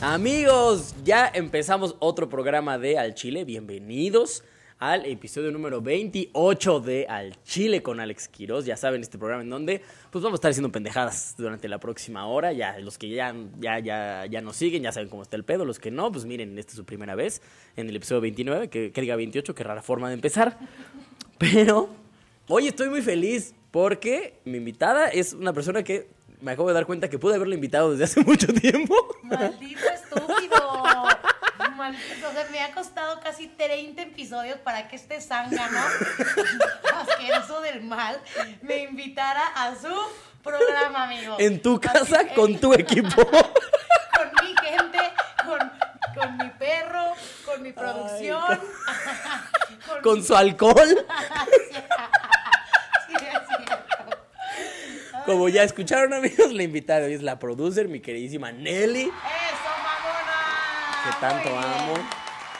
Amigos, ya empezamos otro programa de Al Chile. Bienvenidos al episodio número 28 de Al Chile con Alex Quiroz. Ya saben, este programa en donde pues vamos a estar haciendo pendejadas durante la próxima hora. Ya los que ya, ya, ya, ya nos siguen, ya saben cómo está el pedo. Los que no, pues miren, esta es su primera vez en el episodio 29, que, que diga 28, qué rara forma de empezar. Pero hoy estoy muy feliz porque mi invitada es una persona que me acabo de dar cuenta que pude haberla invitado desde hace mucho tiempo. Maldito estúpido. Maldito, o sea, me ha costado casi 30 episodios para que este zángano, asqueroso del mal, me invitara a su programa, amigo. En tu casa, Así, con eh, tu equipo. Con mi gente, con, con mi perro, con mi producción. con, con su alcohol. Sí, es cierto. Como ya escucharon, amigos, la invitada de hoy es la producer, mi queridísima Nelly. ¡Eso, mamona! Que tanto Muy bien. amo.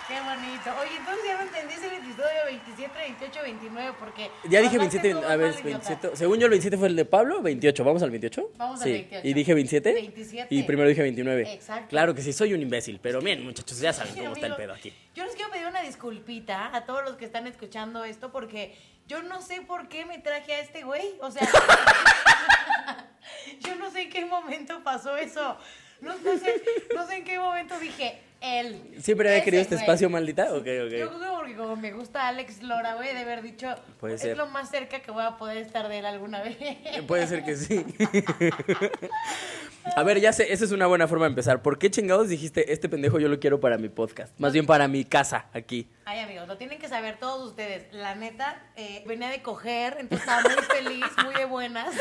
Qué bonito. Oye, entonces ya me entendí es el episodio 27, 28, 29, porque... Ya dije hablaste 27, tú, a ver, mal idiota. 27. Según yo, el 27 fue el de Pablo, 28. ¿Vamos al 28? Vamos al sí. 28. ¿Y dije 27? 27. Y primero dije 29. Exacto. Claro que sí, soy un imbécil. Pero bien, muchachos, ya saben Sí, cómo está el amigo. pedo aquí. Yo les quiero pedir una disculpita a todos los que están escuchando esto porque yo no sé por qué me traje a este güey. O sea, yo no sé en qué momento pasó eso. No, no sé, no sé en qué momento dije él. ¿Siempre había querido este güey. espacio, maldita? Ok, Yo creo que porque como me gusta Alex Lora, güey, de haber dicho, Puede es ser. lo más cerca que voy a poder estar de él alguna vez. Puede ser que sí. A ver, ya sé, esa es una buena forma de empezar. ¿Por qué chingados dijiste, este pendejo yo lo quiero para mi podcast? Más bien para mi casa, aquí. Ay, amigos, lo tienen que saber todos ustedes. La neta, eh, venía de coger, entonces estaba muy feliz, muy de buenas.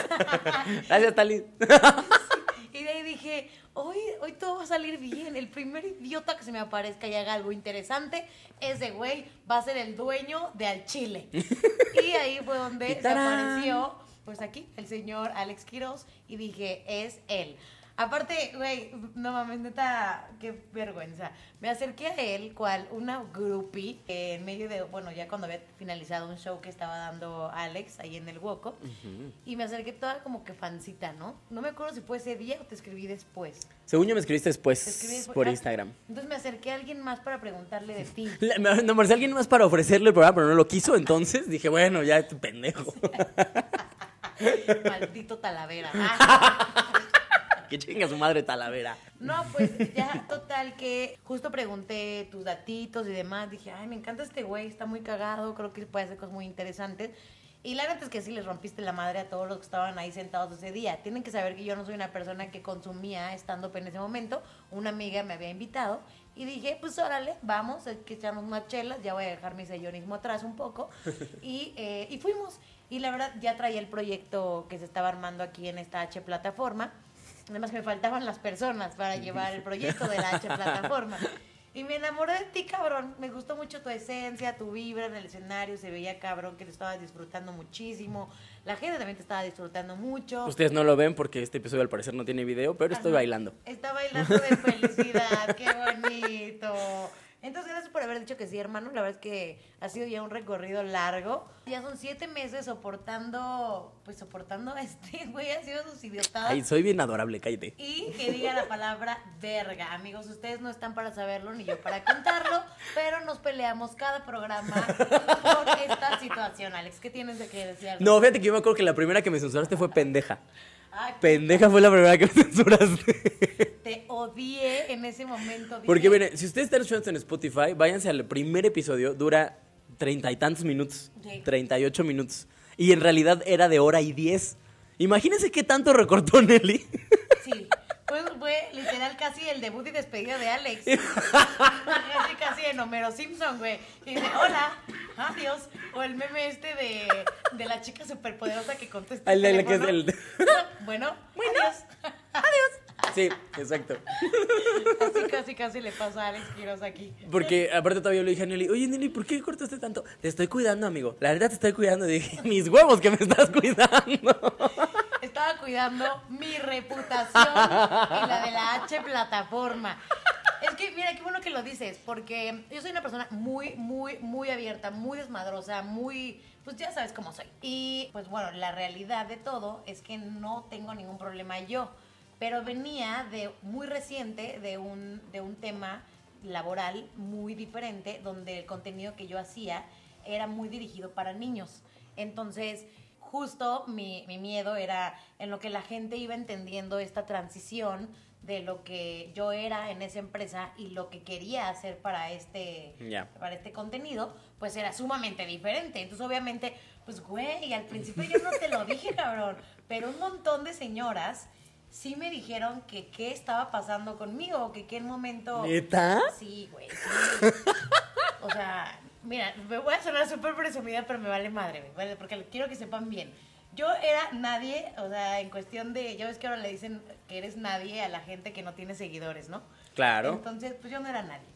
Gracias, Tali. y de ahí dije, hoy, hoy todo va a salir bien. El primer idiota que se me aparezca y haga algo interesante, ese güey va a ser el dueño de Al Chile. y ahí fue donde se apareció, pues aquí, el señor Alex Quiroz. Y dije, es él. Aparte, güey, no mames, neta, qué vergüenza. Me acerqué a él, cual una groupie, eh, en medio de, bueno, ya cuando había finalizado un show que estaba dando Alex ahí en el Woco. Y me acerqué toda como que fancita, ¿no? No me acuerdo si fue ese día o te escribí después. Según yo me escribiste después Te escribí después. por Ah, Instagram. Entonces me acerqué a alguien más para preguntarle de ti. Me- No, me alguien más para ofrecerle el programa, pero no lo quiso, entonces dije, bueno, ya pendejo. Maldito Talavera. Ah. que chinga su madre Talavera. No, pues ya, total, que justo pregunté tus datitos y demás. Dije, ay, me encanta este güey, está muy cagado, creo que puede hacer cosas muy interesantes. Y la neta es que sí les rompiste la madre a todos los que estaban ahí sentados ese día. Tienen que saber que yo no soy una persona que consumía stand-up en ese momento. Una amiga me había invitado y dije, pues órale, vamos, hay que echarnos unas chelas. Ya voy a dejar mi sellonismo atrás un poco. Y, eh, y fuimos. Y la verdad, ya traía el proyecto que se estaba armando aquí en esta H plataforma. Además que me faltaban las personas para llevar el proyecto de la H plataforma. Y me enamoré de ti, cabrón. Me gustó mucho tu esencia, tu vibra en el escenario. Se veía, cabrón, que lo estabas disfrutando muchísimo. La gente también te estaba disfrutando mucho. Ustedes no lo ven porque este episodio al parecer no tiene video, pero estoy bailando. Está bailando de felicidad. ¡Qué bonito! Entonces, gracias por haber dicho que sí, hermano. La verdad es que ha sido ya un recorrido largo. Ya son siete meses soportando, pues soportando a este güey. Ha sido sus idiotadas. Ay, soy bien adorable, cállate. Y que diga la palabra verga. Amigos, ustedes no están para saberlo ni yo para contarlo, pero nos peleamos cada programa por esta situación, Alex. ¿Qué tienes de que decir? No, fíjate que yo me acuerdo que la primera que me censuraste fue pendeja. Ay, Pendeja fue la primera que me censuraste. te odié en ese momento. dije, Porque miren, si ustedes están escuchando en Spotify, váyanse al primer episodio, dura treinta y tantos minutos, treinta y ocho minutos. Y en realidad era de hora y diez. Imagínense qué tanto recortó Nelly. Sí, pues fue literal casi el debut y despedida de Alex. casi, casi en Homero Simpson, güey. Y dice, hola, adiós. O el meme este de, de la chica superpoderosa que contesta. El de la que es el- Bueno, Bueno. adiós. Adiós. Sí, exacto. Así casi casi le pasa a Alex Quiroz aquí. Porque aparte todavía le dije a Nelly, oye Nelly, ¿por qué cortaste tanto? Te estoy cuidando, amigo. La verdad te estoy cuidando. Y dije, mis huevos que me estás cuidando. Estaba cuidando mi reputación y la de la H plataforma. Es Ok, mira, qué bueno que lo dices, porque yo soy una persona muy, muy, muy abierta, muy desmadrosa, muy, pues ya sabes cómo soy. Y pues bueno, la realidad de todo es que no tengo ningún problema yo, pero venía de muy reciente de un, de un tema laboral muy diferente, donde el contenido que yo hacía era muy dirigido para niños. Entonces, justo mi, mi miedo era en lo que la gente iba entendiendo esta transición de lo que yo era en esa empresa y lo que quería hacer para este, para este contenido, pues era sumamente diferente. Entonces, obviamente, pues, güey, al principio yo no te lo dije, cabrón, pero un montón de señoras sí me dijeron que qué estaba pasando conmigo, que qué momento... ¿Neta? Sí, güey, sí. O sea, mira, me voy a sonar súper presumida, pero me vale madre, ¿vale? porque quiero que sepan bien. Yo era nadie, o sea, en cuestión de, ya ves que ahora le dicen que eres nadie a la gente que no tiene seguidores, ¿no? Claro. Entonces, pues yo no era nadie.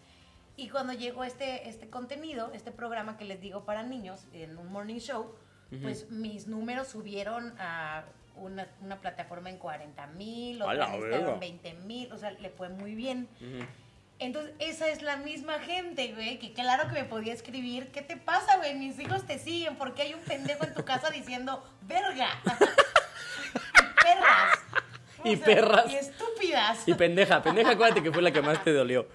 Y cuando llegó este, este contenido, este programa que les digo para niños, en un morning show, pues mis números subieron a una, una plataforma en 40 mil, ¡A otra en verga! Instagram 20 mil, o sea, le fue muy bien. Entonces, esa es la misma gente, güey, que claro que me podía escribir, ¿qué te pasa, güey? Mis hijos te siguen, porque hay un pendejo en tu casa diciendo, verga. y perras. O Y perras. Y estúpidas. Y pendeja, pendeja, acuérdate que fue la que más te dolió.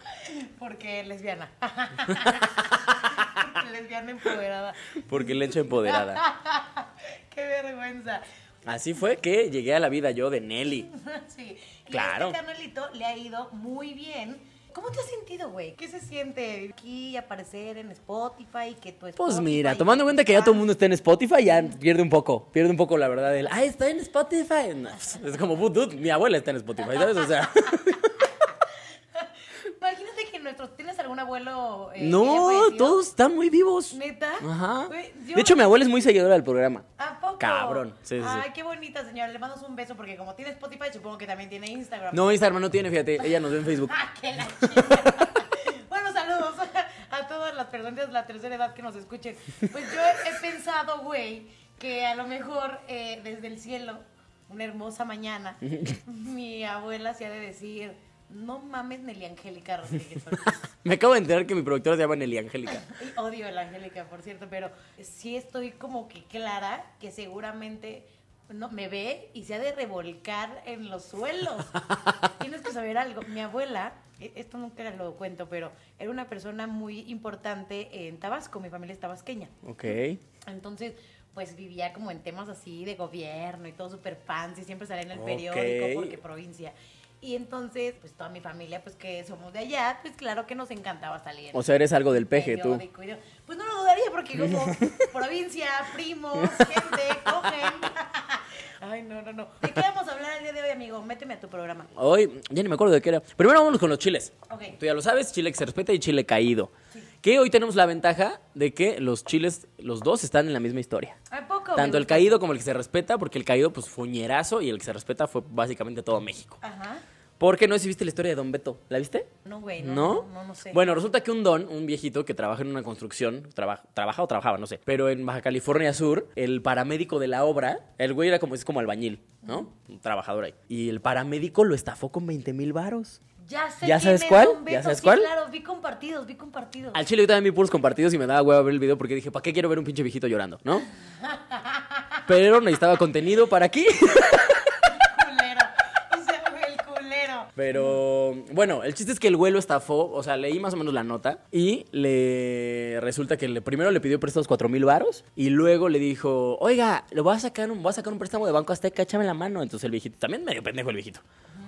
Porque lesbiana. lesbiana empoderada. Porque le echo empoderada. Qué vergüenza. Así fue que llegué a la vida yo de Nelly. Sí. Y Claro. a este canalito le ha ido muy bien. ¿Cómo te has sentido, güey? ¿Qué se siente aquí aparecer en Spotify? Que tu Pues Spotify mira, y tomando en cuenta que ya todo el mundo está en Spotify, ya pierde un poco, pierde un poco la verdad del, ah, está en Spotify. No, es como, "But, dude, mi abuela está en Spotify, ¿sabes? O sea, nuestros... ¿Tienes algún abuelo? eh, no, todos están muy vivos. ¿Neta? Ajá. Yo- De hecho, mi abuela es muy seguidora del programa. ¿A poco? Cabrón, sí, sí, sí. Ay, qué bonita, señora. Le mandamos un beso porque como tiene Spotify, supongo que también tiene Instagram. No, Instagram no tiene, fíjate, ella nos ve en Facebook. ¡Ah, que la chica! bueno, saludos a todas las personas de la tercera edad que nos escuchen. Pues yo he pensado, güey, que a lo mejor eh, desde el cielo, una hermosa mañana, mi abuela se ha de decir, no mames Nelly Angélica Rodríguez Ortiz". Me acabo de enterar que mi productora se llama Nelly Angélica. Odio a la Angélica, por cierto, pero sí estoy como que clara que seguramente no, me ve y se ha de revolcar en los suelos. Tienes que saber algo. Mi abuela, e- esto nunca lo cuento, pero era una persona muy importante en Tabasco. Mi familia es tabasqueña. Ok. Entonces, pues vivía como en temas así de gobierno y todo súper fancy. Siempre salía en el periódico porque provincia. Y entonces, pues toda mi familia, pues que somos de allá, pues claro que nos encantaba salir. O sea, eres algo del peje, tú. Pues no lo dudaría porque como provincia, primos, gente, cogen. Ay, no, no, no. ¿De qué vamos a hablar el día de hoy, amigo? Méteme a tu programa. Hoy, ya ni me acuerdo de qué era. Primero vámonos con los chiles. Ok. Tú ya lo sabes, chile que se respeta y chile caído. Que hoy tenemos la ventaja de que los chiles, los dos están en la misma historia. ¿A poco? Tanto el caído como el que se respeta, porque el caído pues fue un ñerazo y el que se respeta fue básicamente todo México. Ajá. Porque no sé si viste la historia de Don Beto. ¿La viste? No, güey, no, ¿No? no, no, no sé. Bueno, resulta que un don, un viejito que trabaja en una construcción, traba- trabaja o trabajaba, no sé, pero en Baja California Sur, el paramédico de la obra, el güey era como, es como albañil, ¿no? Un trabajador ahí. Y el paramédico lo estafó con 20 mil varos. Ya sé ¿Ya sabes es cuál? Don ¿Ya Beto, sabes sí, cuál? claro, vi compartidos, vi compartidos. Al chile yo también vi puros compartidos y me daba huevo ver el video porque dije, ¿para qué quiero ver un pinche viejito llorando, no? Pero necesitaba contenido para aquí. Pero bueno, el chiste es que el güey lo estafó, o sea, leí más o menos la nota y le resulta que le, primero le pidió prestados cuatro mil varos y luego le dijo, oiga, le voy a sacar un, voy a sacar un préstamo de Banco Azteca, échame la mano. Entonces el viejito, también medio pendejo el viejito.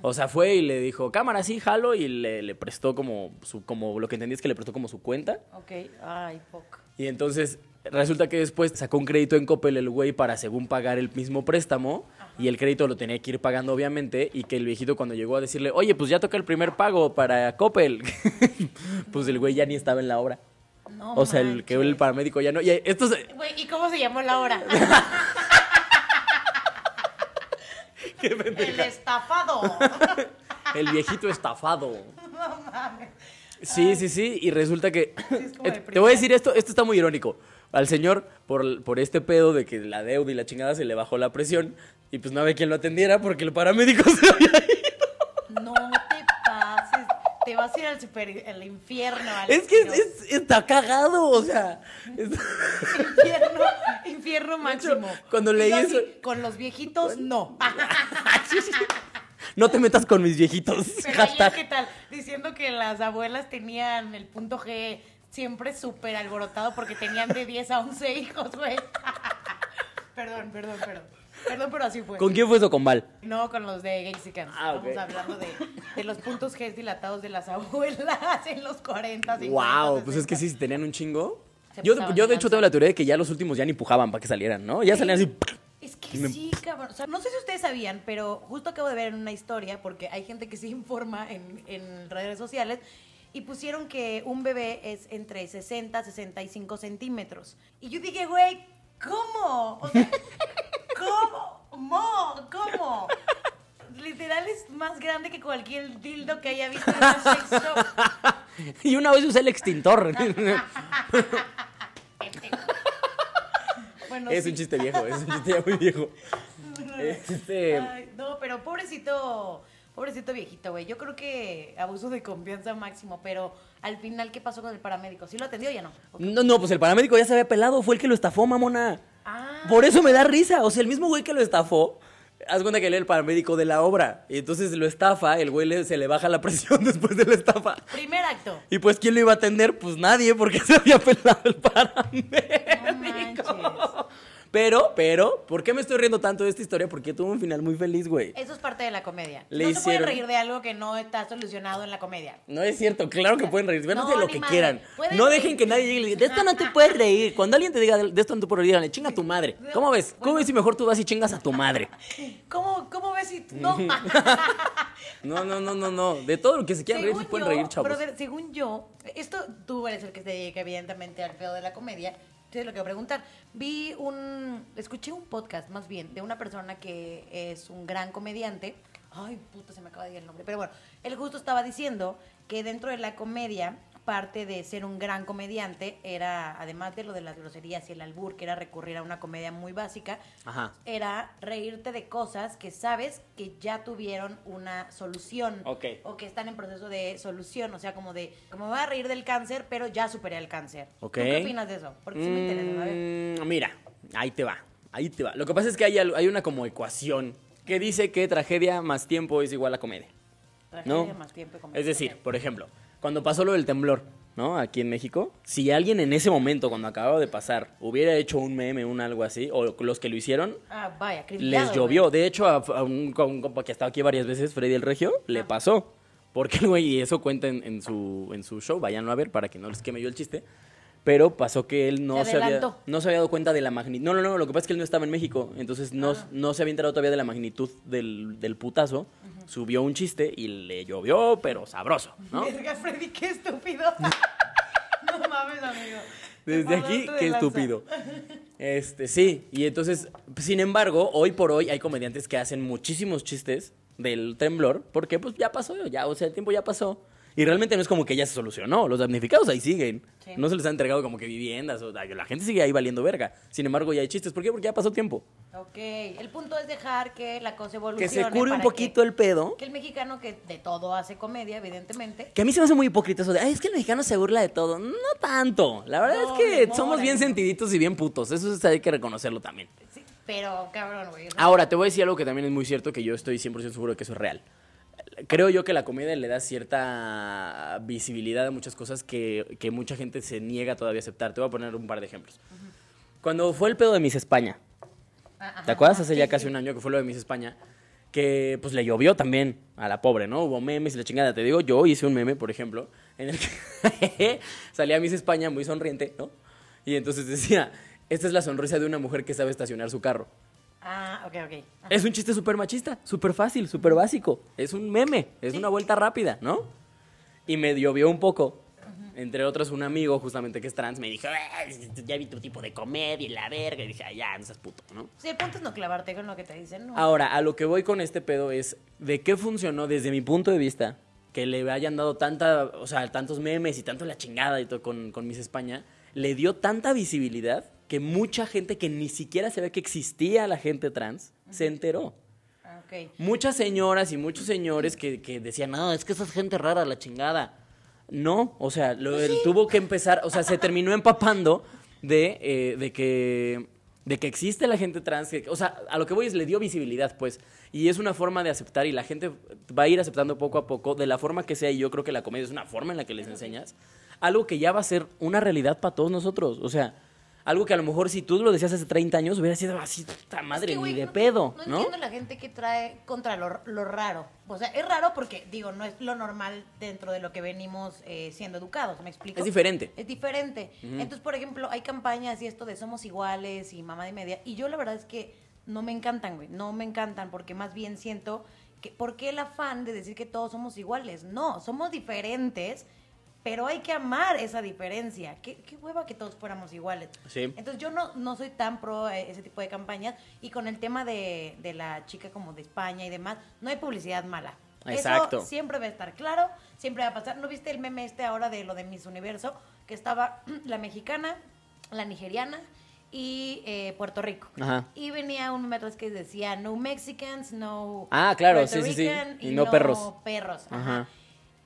O sea, fue y le dijo, cámara, sí, jalo, y le, le prestó como su, como lo que entendí es que le prestó como su cuenta. Ok, ay, poco. Y entonces resulta que después sacó un crédito en Coppel el güey para según pagar el mismo préstamo y el crédito lo tenía que ir pagando obviamente y que el viejito cuando llegó a decirle, oye, pues ya toca el primer pago para Coppel, pues el güey ya ni estaba en la obra. No o sea, el que el paramédico ya no... Y esto se- Güey, ¿y cómo se llamó la hora? Qué el estafado. El viejito estafado. no mames. Sí, sí, sí, y resulta que... de te voy a decir esto, esto está muy irónico. Al señor, por, por este pedo de que la deuda y la chingada se le bajó la presión y pues no había quien lo atendiera porque el paramédico se había ido. No te pases. Te vas Sí, era el, super, infierno. Es que es- Quiroz. es- está cagado, o sea. es- Infierno, infierno máximo. cuando leí eso- Con los viejitos, no. no te metas con mis viejitos. Pero. ¿qué tal? Diciendo que las abuelas tenían el punto G siempre súper alborotado porque tenían de 10 a 11 hijos, güey. perdón, perdón, perdón. Perdón, pero así fue. ¿Con quién fue eso con Val? No, con los de Gexicans. Ah, Estamos hablando de, de los puntos G dilatados de las abuelas en los 40, 50, Wow, pues es que 60. sí, si tenían un chingo. Se Yo, yo de hecho tengo la teoría de que ya los últimos ya ni empujaban para que salieran, ¿no? Ya salían así. Es que Me- sí, cabrón. O sea, no sé si ustedes sabían, pero justo acabo de ver en una historia, porque hay gente que se informa en, en redes sociales, y pusieron que un bebé es entre 60 a 65 centímetros. Y yo dije, güey, ¿cómo? O sea, ¿cómo? Mo, ¿Cómo? Literal es más grande que cualquier dildo que haya visto en una sex shop. Y una vez usé el extintor. Bueno, es sí. un chiste viejo, es un chiste muy viejo. Este, Ay, no, pero pobrecito, pobrecito viejito, güey. Yo creo que abuso de confianza máximo, pero al final, ¿qué pasó con el paramédico? ¿Sí lo atendió o ya no? No, no, pues el paramédico ya se había pelado, fue el que lo estafó, mamona. Ah, Por eso me da risa. O sea, el mismo güey que lo estafó, haz cuenta que él era el paramédico de la obra. Y entonces lo estafa, el güey le- se le baja la presión después de la estafa. primer acto. Y pues, ¿quién lo iba a atender? Pues nadie, porque se había pelado el No paramédico. manches. Pero, pero, ¿por qué me estoy riendo tanto de esta historia? Porque tuvo un final muy feliz, güey. Eso es parte de la comedia. Le no se pueden hicieron- reír de algo que no está solucionado en la comedia. No es cierto, claro que pueden reír. Vean No, de lo que madre. quieran. No reír. dejen que nadie llegue y le diga, de esto no te puedes reír. Cuando alguien te diga, de esto no te puedes reír, dale, chinga a tu madre. ¿Cómo ves? ¿Cómo ves si mejor tú vas y chingas a tu madre? ¿Cómo, cómo ves si no? No, no, no, no, no. De todo lo que se quieran reír, se pueden yo, reír, chavos. brother, según yo, esto tú eres el que se dedica evidentemente al pedo de la comedia. Entonces lo a preguntar. Vi un, escuché un podcast más bien de una persona que es un gran comediante. Ay, puta, se me acaba de ir el nombre. Pero bueno, él justo estaba diciendo que dentro de la comedia, parte de ser un gran comediante era, además de lo de las groserías y el albur, que era recurrir a una comedia muy básica, Ajá. era reírte de cosas que sabes que ya tuvieron una solución o que están en proceso de solución, o sea, como de, como me voy a reír del cáncer, pero ya superé el cáncer. Ok. ¿Tú qué opinas de eso? Porque sí me interesa. Mm, Mira, ahí te va, ahí te va. Lo que pasa es que hay, hay una como ecuación que dice que tragedia más tiempo es igual a comedia. ¿no? Tragedia más tiempo y comedia. Es decir, por ejemplo, cuando pasó lo del temblor, ¿no? Aquí en México, si alguien en ese momento, cuando acababa de pasar, hubiera hecho un meme, un algo así, o los que lo hicieron, Ah, vaya, les güey. llovió. De hecho, a, a un, compa que ha estado aquí varias veces, Freddy el Regio, le pasó. Porque el güey, y eso cuenta en, en su, en su show, váyanlo a ver para que no les queme yo el chiste. Pero pasó que él no Se se, había, no se había dado cuenta de la magnitud. No, no, no, lo que pasa es que él no estaba en México. Entonces no, Ah. no se había enterado todavía de la magnitud del, del putazo. Subió un chiste y le llovió, pero sabroso, ¿no? Verga, Freddy, qué estúpido. no mames, amigo. Desde aquí, de qué lanza. estúpido. Este, sí, y entonces, sin embargo, hoy por hoy hay comediantes que hacen muchísimos chistes del temblor, porque pues ya pasó, ya, o sea, el tiempo ya pasó. Y realmente no es como que ya se solucionó, los damnificados ahí siguen. Sí. No se les ha entregado como que viviendas, o, la gente sigue ahí valiendo verga. Sin embargo, ya hay chistes, ¿por qué? Porque ya pasó tiempo. Ok, el punto es dejar que la cosa Que evolucione. se cure un poquito que- el pedo. Que el mexicano que de todo hace comedia, evidentemente. Que a mí se me hace muy hipócrita eso de, ay, es que el mexicano se burla de todo. No tanto. La verdad No, es que somos bien sentiditos y bien putos. Eso es- hay que reconocerlo también. Sí, pero cabrón, güey. Ahora, te voy a decir algo que también es muy cierto, que yo estoy 100% seguro de que eso es real. Creo yo que la comedia le da cierta visibilidad a muchas cosas que, que mucha gente se niega todavía a aceptar. Te voy a poner un par de ejemplos. Cuando fue el pedo de Miss España, ajá, ¿te acuerdas? Hace sí, ya sí. casi un año que fue lo de Miss España, que pues le llovió también a la pobre, ¿no? Hubo memes y la chingada. Te digo, yo hice un meme, por ejemplo, en el que salía Miss España muy sonriente, ¿no? Y entonces decía, esta es la sonrisa de una mujer que sabe estacionar su carro. Ah, ok, ok. Ajá. Es un chiste súper machista, súper fácil, súper básico. Es un meme, es Sí. una vuelta rápida, ¿no? Y me llovió un poco. Entre otros, un amigo justamente que es trans me dijo, "Ah, ya vi tu tipo de comedia y la verga. Y dije, "Ah, ya, no seas puto, ¿no? Sí, el punto es no clavarte con lo que te dicen, ¿no? Ahora, a lo que voy con este pedo es de qué funcionó desde mi punto de vista que le hayan dado tanta, o sea, tantos memes y tanto la chingada y todo con, con Miss España, le dio tanta visibilidad que mucha gente que ni siquiera sabía que existía la gente trans se enteró. Ah. Muchas señoras y muchos señores que, que decían, no, es que esa es gente rara, la chingada. No, o sea, lo, tuvo que empezar, o sea, se terminó empapando de, eh, de que de que existe la gente trans, que- o sea, a lo que voy es le dio visibilidad, pues, y es una forma de aceptar y la gente va a ir aceptando poco a poco de la forma que sea y yo creo que la comedia es una forma en la que les enseñas algo que ya va a ser una realidad para todos nosotros, o sea, algo que a lo mejor si tú lo decías hace 30 años hubiera sido así, puta madre, Es que, ni de no- pedo, No, ¿no? entiendo la gente que trae contra lo, lo raro. O sea, es raro porque, digo, no es lo normal dentro de lo que venimos eh, siendo educados, ¿me explico? Es diferente. Es diferente. Entonces, por ejemplo, hay campañas y esto de somos iguales y mamá de media. Y yo la verdad es que no me encantan, güey. No me encantan porque más bien siento que, ¿por qué el afán de decir que todos somos iguales? No, somos diferentes. Pero hay que amar esa diferencia. ¿Qué, qué hueva que todos fuéramos iguales. Sí. Entonces yo no, no soy tan pro eh, ese tipo de campañas y con el tema de, de la chica como de España y demás, no hay publicidad mala. Exacto. Eso siempre va a estar claro, siempre va a pasar. ¿No viste el meme este ahora de lo de Miss Universo? Que estaba la mexicana, la nigeriana y eh, Puerto Rico. Ajá. Y venía un meme atrás que decía no Mexicans, no Ah, claro, Puerto sí, sí, sí. Rican Y no perros. perros. Ajá. Ajá.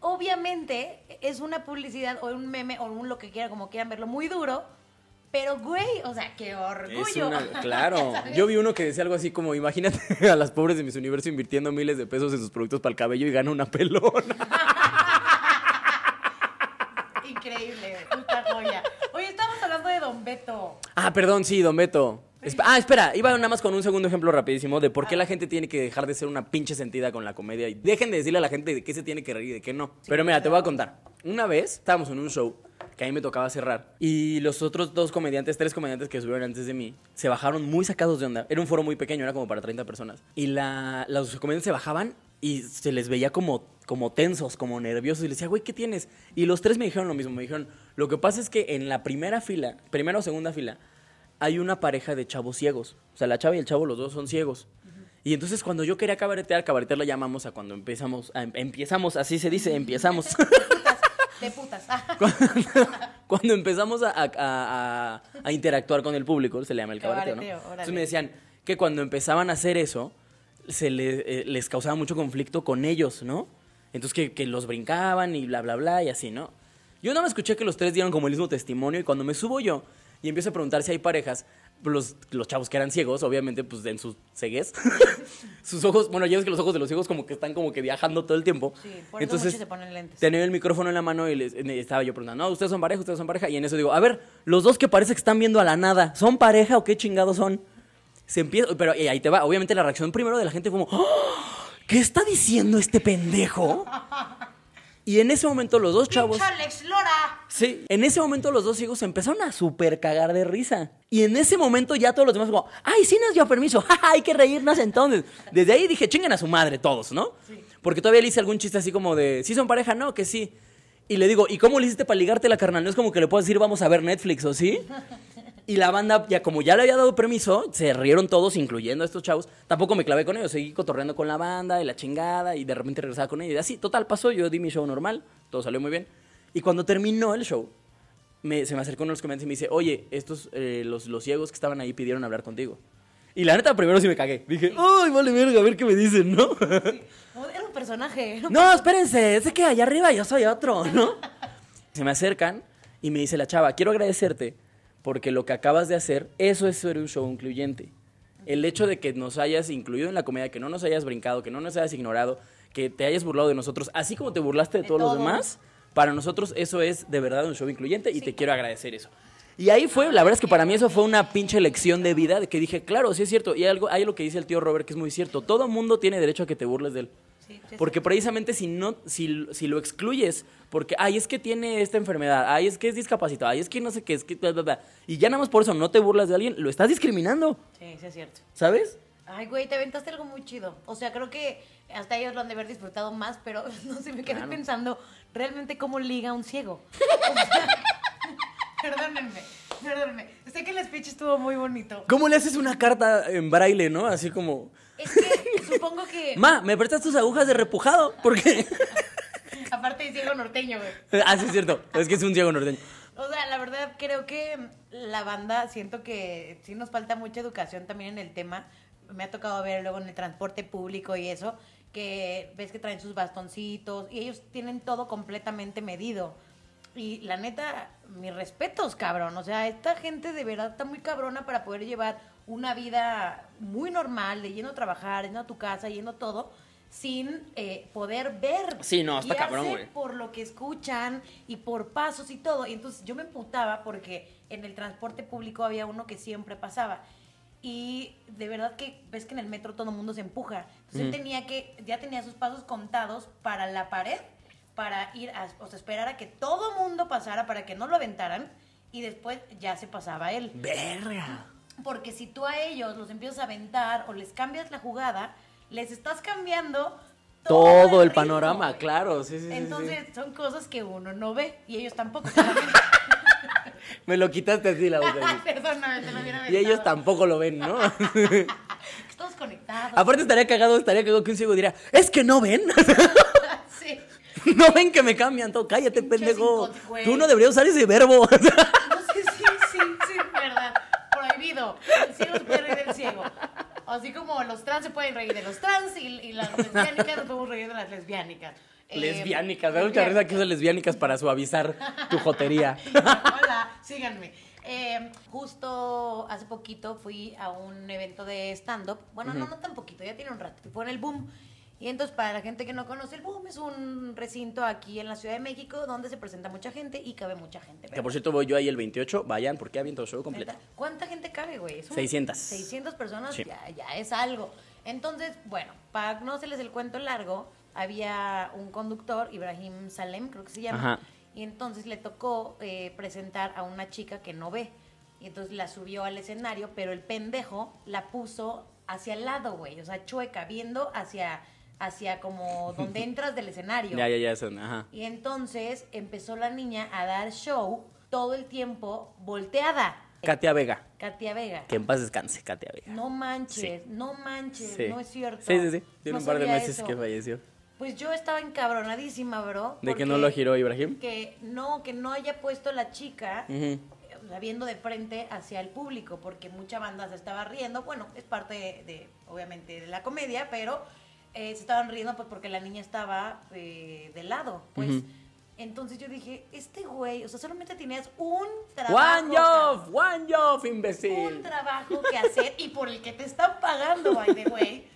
Obviamente es una publicidad o un meme o un lo que quiera, como quieran verlo, muy duro. Pero, güey, o sea, qué orgullo. Una- claro. Yo vi uno que decía algo así como, imagínate a las pobres de Miss Universo invirtiendo miles de pesos en sus productos para el cabello y gana una pelona. Increíble, puta joya. Oye, estamos hablando de Don Beto. Ah, perdón, sí, Don Beto. Ah, espera, iba nada más con un segundo ejemplo rapidísimo de por qué la gente tiene que dejar de ser una pinche sentida con la comedia y dejen de decirle a la gente de qué se tiene que reír y de qué no. Pero mira, te voy a contar. Una vez estábamos en un show que a mí me tocaba cerrar y los otros dos comediantes, tres comediantes que subieron antes de mí, se bajaron muy sacados de onda. Era un foro muy pequeño, era como para 30 personas. Y la, los comediantes se bajaban y se les veía como, como tensos, como nerviosos. Y les decía, güey, ¿qué tienes? Y los tres me dijeron lo mismo. Me dijeron, lo que pasa es que en la primera fila, primera o segunda fila, hay una pareja de chavos ciegos. O sea, la chava y el chavo, los dos son ciegos. Y entonces cuando yo quería cabaretear, cabaretear la llamamos a cuando empezamos, a- empezamos, así se dice, empezamos. De putas. cuando empezamos a, a- a- a interactuar con el público, se le llama el cabareteo, ¿no? Órale. Entonces me decían que cuando empezaban a hacer eso, se le- eh, les causaba mucho conflicto con ellos, ¿no? Entonces que, que los brincaban y bla, bla, bla, y así, ¿no? Yo no me escuché que los tres dieron como el mismo testimonio y cuando me subo yo y empiezo a preguntar si hay parejas, los, los chavos que eran ciegos, obviamente, pues en sus ceguez, sus ojos, bueno, ya ves que los ojos de los ciegos como que están como que viajando todo el tiempo. Sí, por eso muchos se ponen lentes. Tenía el micrófono en la mano y les, estaba yo preguntando, no, ustedes son pareja, ustedes son pareja. Y en eso digo, a ver, los dos que parece que están viendo a la nada, ¿son pareja o qué chingados son? Se empieza, pero eh, ahí te va, obviamente la reacción primero de la gente fue como, "¡Ah! ¿qué está diciendo este pendejo? Y en ese momento los dos chavos... ¡Pinche Alex Lora! Sí, en ese momento los dos se empezaron a super cagar de risa. Y en ese momento ya todos los demás como, ay, sí nos dio permiso, jaja, hay que reírnos entonces. Desde ahí dije, chinguen a su madre todos, ¿no? Porque todavía le hice algún chiste así como de, ¿sí son pareja? No, que sí. Y le digo, ¿y cómo le hiciste para ligarte la carnal? No es como que le puedas decir, vamos a ver Netflix, ¿o sí? Y la banda, ya como ya le había dado permiso, se rieron todos, incluyendo a estos chavos. Tampoco me clavé con ellos, seguí cotorreando con la banda y la chingada y de repente regresaba con ellos. Y así, total, pasó, yo di mi show normal, todo salió muy bien. Y cuando terminó el show, me- se me acercó uno de los comediantes y me dice, oye, estos, eh, los, los ciegos que estaban ahí pidieron hablar contigo. Y la neta, primero sí me cagué. Dije, ay, vale verga, a ver qué me dicen, ¿no? Era un personaje. era un no, espérense, ese que allá arriba yo soy otro, ¿no? Se me acercan y me dice la chava, quiero agradecerte porque lo que acabas de hacer, eso es ser un show incluyente. El hecho de que nos hayas incluido en la comedia, que no nos hayas brincado, que no nos hayas ignorado, que te hayas burlado de nosotros, así como te burlaste de, De todos los demás, para nosotros eso es de verdad un show incluyente y te quiero agradecer eso. Y ahí fue, la verdad es que para mí eso fue una pinche lección de vida, de que dije, claro, sí es cierto, y algo, hay lo que dice el tío Robert que es muy cierto, todo mundo tiene derecho a que te burles de él. Sí, Porque precisamente si no, si, si lo excluyes, porque, ay, es que tiene esta enfermedad, ay, es que es discapacitado, ay, es que no sé qué, es que, bla, bla, bla", y ya nada más por eso no te burlas de alguien, lo estás discriminando, Sí, sí es cierto. ¿sabes? Ay, güey, te aventaste algo muy chido. O sea, creo que hasta ellos lo han de haber disfrutado más, pero no sé, me quedé Claro. pensando realmente cómo liga un ciego. O sea, perdónenme, perdónenme. Sé que el speech estuvo muy bonito. ¿Cómo le haces una carta en braille, no? Así como, Es que supongo que. ma, ¿me prestas tus agujas de repujado? Porque, Aparte de ciego norteño, güey. ah, sí es cierto, es que es un ciego norteño. O sea, la verdad creo que la banda, siento que sí nos falta mucha educación también en el tema. Me ha tocado ver luego en el transporte público y eso, que ves que traen sus bastoncitos y ellos tienen todo completamente medido. Y la neta, mis respetos, cabrón. O sea, esta gente de verdad está muy cabrona para poder llevar una vida muy normal, de yendo a trabajar, yendo a tu casa, yendo todo, sin eh, poder ver. Sí, no, está cabrón, güey. Por lo que escuchan y por pasos y todo. Y entonces yo me emputaba porque en el transporte público había uno que siempre pasaba. Y de verdad que ves que en el metro todo el mundo se empuja. Entonces él tenía que, ya tenía sus pasos contados para la pared, para ir a, o sea, esperar a que todo mundo pasara para que no lo aventaran y después ya se pasaba él. Verga. Porque si tú a ellos los empiezas a aventar o les cambias la jugada, les estás cambiando Todo el panorama, claro, sí, sí. Entonces son cosas que uno no ve y ellos tampoco. Me lo quitaste así la boca. Perdóname, lo hubiera Y ellos tampoco lo ven, ¿no? Estamos conectados. Aparte estaría cagado, estaría cagado que un ciego diría, es que no ven. Sí. no ven que me cambian todo. Cállate, pendejo. Tú no deberías usar ese verbo. No sé, sí, sí, sí, verdad. Prohibido. El ciego se puede reír del ciego. Así como los trans se pueden reír de los trans y, y las lesbiánicas nos podemos reír de las lesbiánicas. Eh, lesbiánicas, me da mucha risa que usan lesbiánicas para suavizar tu jotería. Hola, síganme. Eh, justo hace poquito fui a un evento de stand-up. Bueno, no, no tan poquito, ya tiene un rato. Fue en el Boom. Y entonces, para la gente que no conoce, el Boom es un recinto aquí en la Ciudad de México donde se presenta mucha gente y cabe mucha gente. Que por cierto voy yo ahí el 28, vayan porque aviento show completo. ¿Cuánta gente cabe, güey? Es un- 600. 600 personas Sí. ya, ya es algo. Entonces, bueno, para no hacerles el cuento largo, había un conductor, Ibrahim Salem, creo que se llama, Ajá. y entonces le tocó eh, presentar a una chica que no ve. Y entonces la subió al escenario, pero el pendejo la puso hacia el lado, güey, o sea, chueca, viendo hacia, hacia como donde entras del escenario. Ya, ya, ya, son, ajá. Y entonces empezó la niña a dar show todo el tiempo volteada. Katia Vega. Katia Vega. Que en paz descanse, Katia Vega. No manches, Sí. no manches, Sí. no es cierto. Sí, sí, sí. Tiene No un par de meses eso. que falleció. Pues yo estaba encabronadísima, bro. ¿De que no lo giró Ibrahim? Que no, que no haya puesto la chica viendo de frente hacia el público, porque mucha banda se estaba riendo. Bueno, es parte de, de, obviamente, de la comedia, pero eh, se estaban riendo pues porque la niña estaba eh, de lado. Pues entonces yo dije, este güey, o sea, solamente tenías un trabajo. One job, one job, imbécil. un trabajo que hacer y por el que te están pagando, by the way,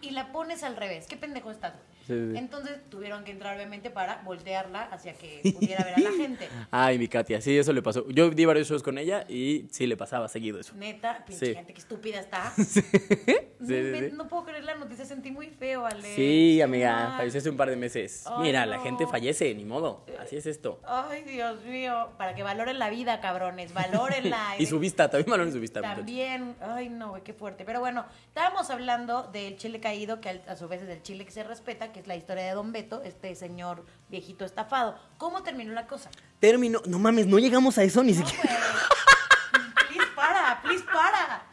y la pones al revés. ¿Qué pendejo estás? güey? Sí. Entonces tuvieron que entrar, obviamente, para voltearla hacia que pudiera ver a la gente. Ay, mi Katia, sí, eso le pasó. Yo di varios shows con ella y sí le pasaba seguido eso. Neta, pinche Sí. gente, qué estúpida está. Sí, no, puedo creer la noticia, sentí muy feo, Ale. Sí, amiga, falleció hace un par de meses. Ay, Mira, la gente fallece, ni modo. Así es esto. Ay, Dios mío. Para que valoren la vida, cabrones. Valórenla. Y su vista, también valoren su vista. muchachos. También, ay no, güey, qué fuerte. Pero bueno, estábamos hablando del chile caído, que a su vez es el chile que se respeta, que es la historia de Don Beto, este señor viejito estafado. ¿Cómo terminó la cosa? Terminó. No mames, no llegamos a eso ni No, siquiera. Please para, please para.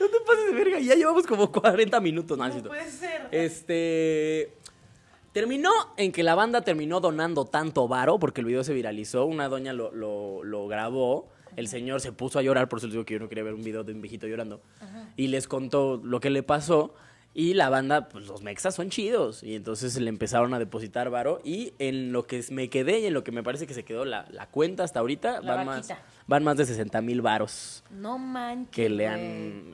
No te pases de verga, ya llevamos como 40 minutos. No, No puede ser. Este. Terminó en que la banda terminó donando tanto varo, porque el video se viralizó, una doña lo, lo- lo grabó, el señor se puso a llorar, por eso les digo que yo no quería ver un video de un viejito llorando, y les contó lo que le pasó, y la banda, pues los mexas son chidos, y entonces le empezaron a depositar varo, y en lo que me quedé y en lo que me parece que se quedó la, la cuenta hasta ahorita, La van más, van más de 60 mil varos No manches. que le han,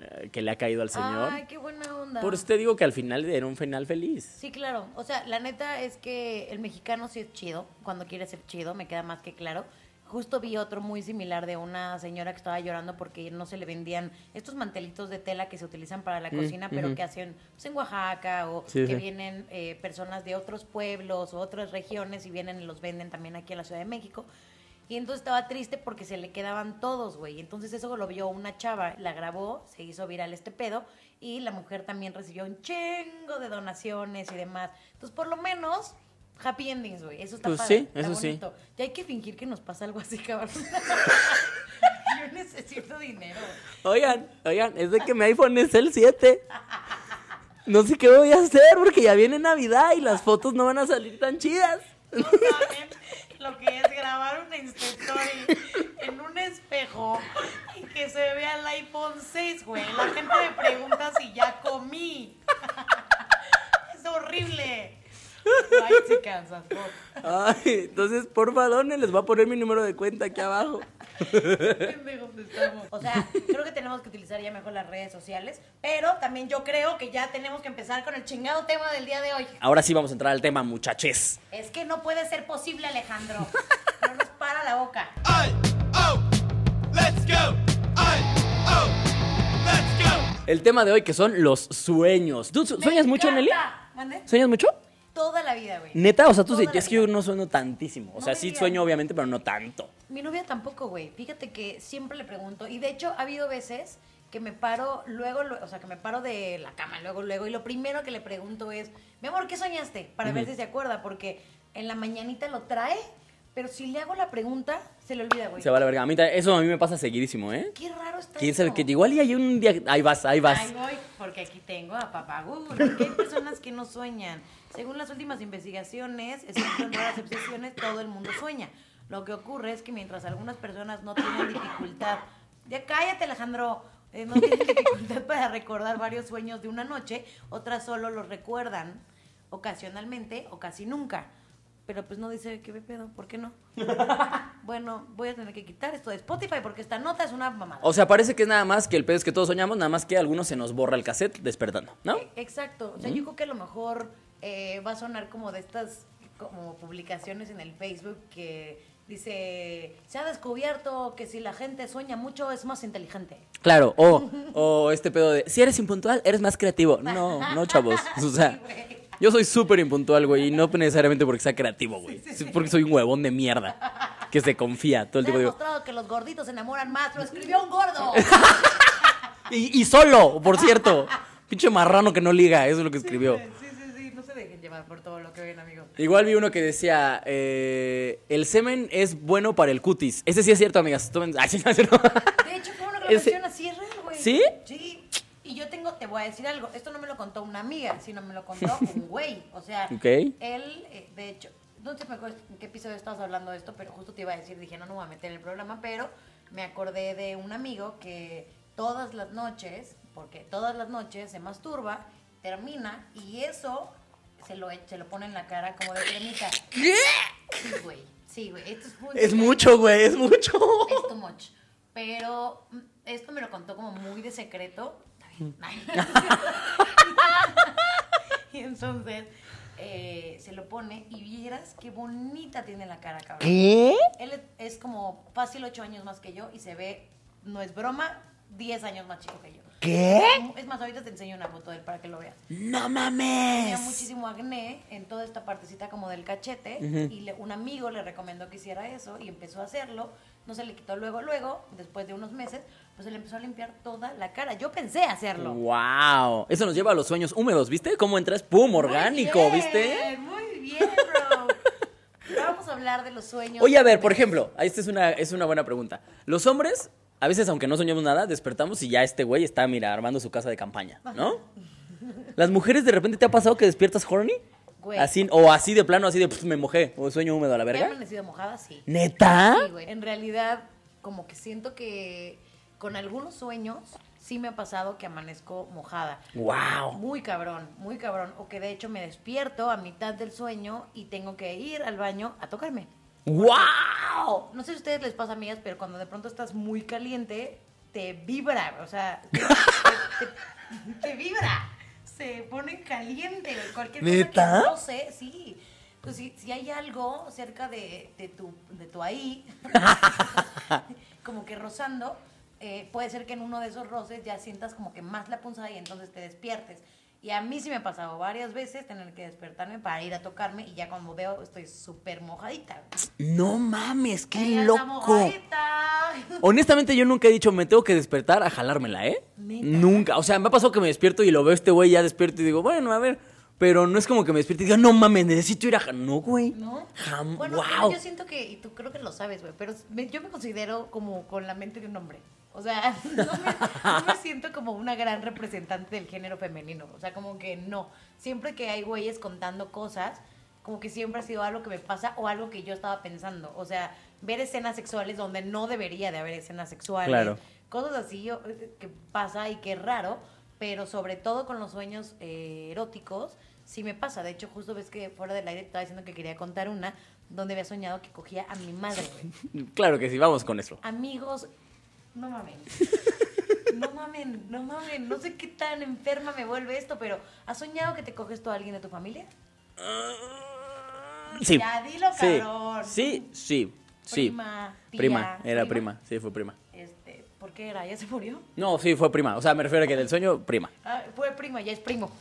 eh, que le ha caído al señor. Ay, qué buena onda. Por eso te digo que al final era un final feliz. Sí, claro. O sea, la neta es que el mexicano sí es chido. Cuando quiere ser chido, me queda más que claro. Justo vi otro muy similar de una señora que estaba llorando porque no se le vendían estos mantelitos de tela que se utilizan para la Mm, cocina, pero que hacen pues, en Oaxaca o Sí, que sí. vienen eh, personas de otros pueblos o otras regiones y vienen y los venden también aquí en la Ciudad de México. Y entonces estaba triste porque se le quedaban todos, güey. Entonces eso lo vio una chava, la grabó, se hizo viral este pedo y la mujer también recibió un chingo de donaciones y demás. Entonces por lo menos happy endings, güey. Eso está Pues padre, sí, está eso sí. bonito. Ya hay que fingir que nos pasa algo así, cabrón. Yo necesito dinero. Oigan, oigan, es de que mi iPhone es el 7. No sé qué voy a hacer porque ya viene Navidad y las fotos no van a salir tan chidas. No saben lo que es grabar una Instastory en un espejo y que se vea el iPhone 6, güey. La gente me pregunta si ya comí. Ay, sí Ay, entonces, por favor, les voy a poner mi número de cuenta aquí abajo. O sea, creo que tenemos que utilizar ya mejor las redes sociales, pero también yo creo que ya tenemos que empezar con el chingado tema del día de hoy. Ahora sí vamos a entrar al tema, muchaches. Es que no puede ser posible, Alejandro. No nos para la boca. I, oh, let's go. I, oh, let's go. El tema de hoy que son los sueños. ¿Tú su- Me sueñas mucho, Nelly? ¿Sueñas mucho? Toda la vida, güey. Neta, o sea, tú sí, es que yo no sueño tantísimo. O No sea, sí sueño obviamente, pero no tanto. Mi novia tampoco, güey. Fíjate que siempre le pregunto. Y de hecho, ha habido veces que me paro luego, lue- o sea, que me paro de la cama luego, luego. Y lo primero que le pregunto es, mi amor, ¿qué soñaste? Para ver si se acuerda. Porque en la mañanita lo trae, pero si le hago la pregunta, se le olvida, güey. Se va a la verga. A mí ta- eso a mí me pasa seguidísimo, ¿eh? Qué raro está ¿Quién sabe que igual y hay un día... Ahí vas, ahí vas. Ahí voy, porque aquí tengo a papá Google. Porque hay personas que no sueñan. Según las últimas investigaciones, excepto en raras excepciones, todo el mundo sueña. Lo que ocurre es que mientras algunas personas no tienen dificultad, ya cállate Alejandro, eh, no tienen dificultad para recordar varios sueños de una noche, otras solo los recuerdan ocasionalmente o casi nunca. Pero pues no dice qué pedo, ¿por qué no? bueno, voy a tener que quitar esto de Spotify porque esta nota es una mamada. O sea, parece que es nada más que el pedo es que todos soñamos, nada más que a algunos se nos borra el cassette despertando, ¿no? E- Exacto. O sea, yo creo que a lo mejor eh, va a sonar como de estas como publicaciones en el Facebook que dice, se ha descubierto que si la gente sueña mucho es más inteligente. Claro, o, o este pedo de, si eres impuntual, eres más creativo. No, no, chavos. O sea, Sí. Yo soy súper impuntual, güey, y no necesariamente porque sea creativo, güey. Es porque soy un huevón de mierda que se confía todo el tiempo. Digo, demostrado que los gorditos se enamoran más. Lo escribió un gordo. y, y solo, por cierto. Pinche marrano que no liga, eso es lo que escribió. Sí, sí, sí. No se dejen llevar por todo lo que ven, amigo. Igual vi uno que decía, eh, el semen es bueno para el cutis. Ese sí es cierto, amigas. Tomen- Ay, sí, no, sí, no. De hecho, qué bueno que lo Ese- menciona, sí es real, güey. ¿Sí? Sí. Yo tengo, te voy a decir algo, esto no me lo contó una amiga, sino me lo contó un güey. O sea, Ok. él, eh, de hecho, no sé en qué episodio estabas hablando de esto, pero justo te iba a decir, dije, no, no me voy a meter el programa, pero me acordé de un amigo que todas las noches, porque todas las noches se masturba, termina, y eso se lo, e- se lo pone en la cara como de cremita. ¿Qué? Sí, güey. Sí, güey. Esto es, muy Es mucho, güey, es mucho. es too much. Pero mm, esto me lo contó como muy de secreto. Y entonces eh, se lo pone y vieras qué bonita tiene la cara, cabrón. ¿Qué? Él es- como fácil ocho años más que yo y se ve, no es broma, 10 años más chico que yo. ¿Qué? Es más, ahorita te enseño una foto de él para que lo veas. No Tenía mames. muchísimo acné en toda esta partecita como del cachete y le- un amigo le recomendó que hiciera eso y empezó a hacerlo. No se le quitó luego, luego, después de unos meses, pues se le empezó a limpiar toda la cara. Yo pensé hacerlo. Wow. Eso nos lleva a los sueños húmedos, ¿viste? ¿Cómo entras? ¡Pum! Orgánico, Muy bien, ¿viste? Muy bien, bro. Vamos a hablar de los sueños. Oye, a ver, por ejemplo, esta es una, es una buena pregunta. Los hombres, a veces, aunque no soñamos nada, despertamos y ya este güey está, mira, armando su casa de campaña, ¿no? Las mujeres, de repente, ¿te ha pasado que despiertas horny? Güey. Así, o así de plano, así de, pues, me mojé, o sueño húmedo a la ¿Me verga. han amanecido mojada? Sí. ¿Neta? Sí, güey. En realidad, como que siento que con algunos sueños sí me ha pasado que amanezco mojada. Wow. Muy cabrón, muy cabrón. O que de hecho me despierto a mitad del sueño y tengo que ir al baño a tocarme. ¡Wow! No sé si a ustedes les pasa, amigas, pero cuando de pronto estás muy caliente, te vibra, o sea, te, te- te- te vibra. Se pone caliente, cualquier ¿Neta? cosa que roce, sí. Pues si, si hay algo cerca de, de tu, de tu ahí, como que rozando, eh, puede ser que en uno de esos roces ya sientas como que más la punzada y entonces te despiertes. Y a mí sí me ha pasado varias veces tener que despertarme para ir a tocarme y ya cuando veo estoy súper mojadita. No mames, qué Ella loco. Honestamente, yo nunca he dicho, me tengo que despertar a jalármela, ¿eh? ¿Neta? Nunca. O sea, me ha pasado que me despierto y lo veo este güey ya despierto y digo, bueno, a ver. Pero no es como que me despierte y diga, no mames, necesito ir a... ja-". No, güey. ¿No? Jam- Bueno, wow. yo siento que, y tú creo que lo sabes, güey, pero me- yo me considero como con la mente de un hombre. O sea, no me, no me siento como una gran representante del género femenino. O sea, como que no. Siempre que hay güeyes contando cosas, como que siempre ha sido algo que me pasa o algo que yo estaba pensando. O sea, ver escenas sexuales donde no debería de haber escenas sexuales. Claro. Cosas así que pasa y que es raro, pero sobre todo con los sueños eh, eróticos, sí me pasa. De hecho, justo ves que fuera del aire te estaba diciendo que quería contar una donde había soñado que cogía a mi madre, güey. Claro que sí, vamos con eso. Amigos, no mamen. No mamen, no mamen. No sé qué tan enferma me vuelve esto, pero ¿has soñado que te coges tú a alguien de tu familia? Sí. Ya, dilo, sí. cabrón. Sí, sí, sí. Prima, tía, Prima, era prima. prima, sí, fue prima. Este, ¿por qué era? ¿Ya se murió? No, sí, fue prima. O sea, me refiero a que del sueño, prima. Ah, fue prima, ya es primo.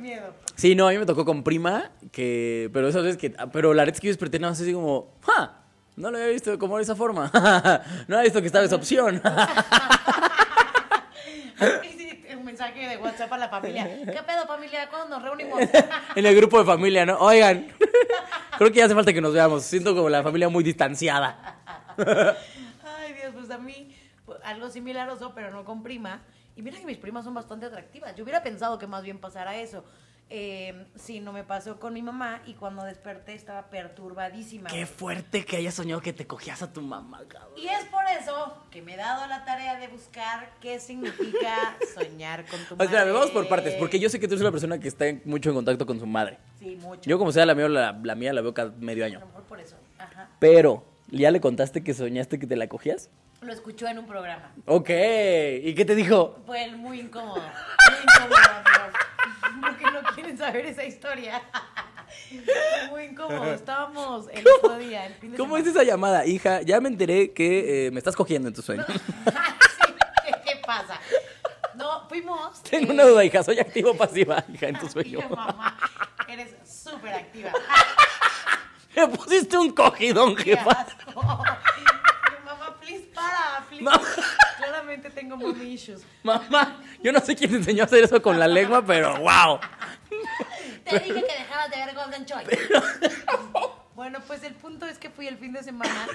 Sin miedo. Sí, no, a mí me tocó con prima, que, pero esas veces que, pero la es que yo desperté nada más así como, ¡ja! No lo había visto como de esa forma. no había visto que estaba esa opción. Un mensaje de WhatsApp a la familia. ¿Qué pedo, familia? ¿Cuándo nos reunimos? en el grupo de familia, ¿no? Oigan, creo que ya hace falta que nos veamos. Siento como la familia muy distanciada. Ay, Dios, pues a mí pues, algo similar oso, pero no con prima. Y mira que mis primas son bastante atractivas. Yo hubiera pensado que más bien pasara eso. Eh, sí, no me pasó con mi mamá y cuando desperté estaba perturbadísima. Qué fuerte que hayas soñado que te cogías a tu mamá, cabrón. Y es por eso que me he dado la tarea de buscar qué significa soñar con tu O madre. sea, vamos por partes, porque yo sé que tú eres una persona que está mucho en contacto con su madre. Sí, mucho. Yo como sea la mía, la, la mía la veo cada medio A año. lo mejor por eso. Ajá. Pero, ¿ya le contaste que soñaste que te la cogías? Lo escuchó en un programa. Ok, ¿y qué te dijo? Fue muy incómodo. Muy incómodo, amigos. Porque no quieren saber esa historia. Muy incómodo. Estábamos el otro día, el fin de ¿Cómo es semana. esa llamada? Hija, ya me enteré que eh, me estás cogiendo en tu sueño. Sí, ¿qué, qué pasa? No, fuimos. Tengo eh, una duda, hija, ¿soy activo o pasiva, hija, en tu sueño? Hija, mamá, eres súper activa. Me pusiste un cogidón, Qué jefa. asco. Mi mamá, please, para, please. No. Tengo mommy issues. Mamá, yo no sé quién te enseñó a hacer eso con la lengua, pero wow. Te dije que dejaras de ver Golden Choice. Bueno, pues el punto es que fui el fin de semana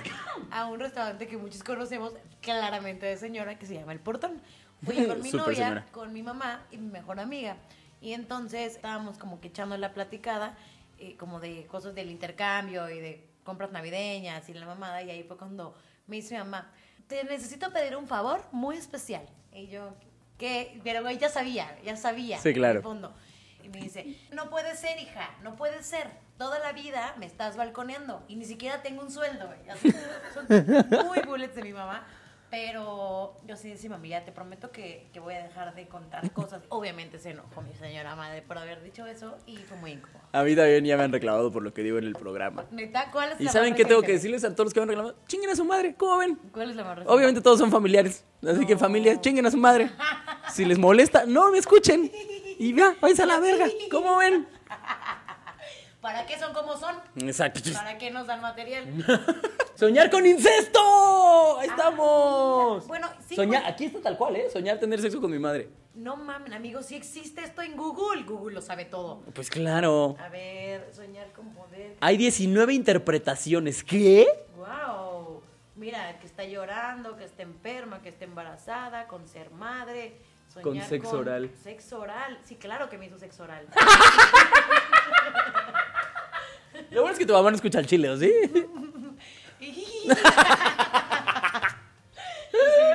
a un restaurante que muchos conocemos, claramente de señora, que se llama El Portón. Fui con mi novia, señora. con mi mamá y mi mejor amiga. Y entonces estábamos como que echando la platicada, eh, como de cosas del intercambio y de compras navideñas y la mamada. Y ahí fue cuando me dice mi mamá, te necesito pedir un favor muy especial. Y yo, ¿qué? Pero ya sabía, ya sabía. Sí, claro. en el fondo. Y me dice, no puede ser, hija, no puede ser. Toda la vida me estás balconeando y ni siquiera tengo un sueldo. Así, Son muy bullets de mi mamá. Pero yo sí decía, mami, ya te prometo que, que voy a dejar de contar cosas. Obviamente se enojó mi señora madre por haber dicho eso y fue muy incómodo. A mí también ya me han reclamado por lo que digo en el programa. Neta, ¿cuál es ¿Y la saben qué tengo que decirles a todos los que me han reclamado? Chinguen a su madre, ¿cómo ven? ¿Cuál es la más? Obviamente todos son familiares, así que familias, chinguen a su madre. Si les molesta, no me escuchen. Y ya, váyanse a la verga, ¿cómo ven? ¿Para qué son como son? Exacto. ¿Para qué nos dan material? Soñar con incesto. Ahí estamos. Bueno, sí, Soñar, aquí está tal cual, ¿eh? Soñar tener sexo con mi madre. No mamen, amigos, sí existe esto en Google. Google lo sabe todo. Pues claro. A ver, soñar con poder. Hay 19 interpretaciones. ¿Qué? Wow. Mira, que está llorando, que está enferma, que está embarazada, con ser madre. Con sexo oral. Sexo oral. Sí, claro que me hizo sexo oral. Lo bueno es que tu mamá no escucha el chile, ¿o sí? sí,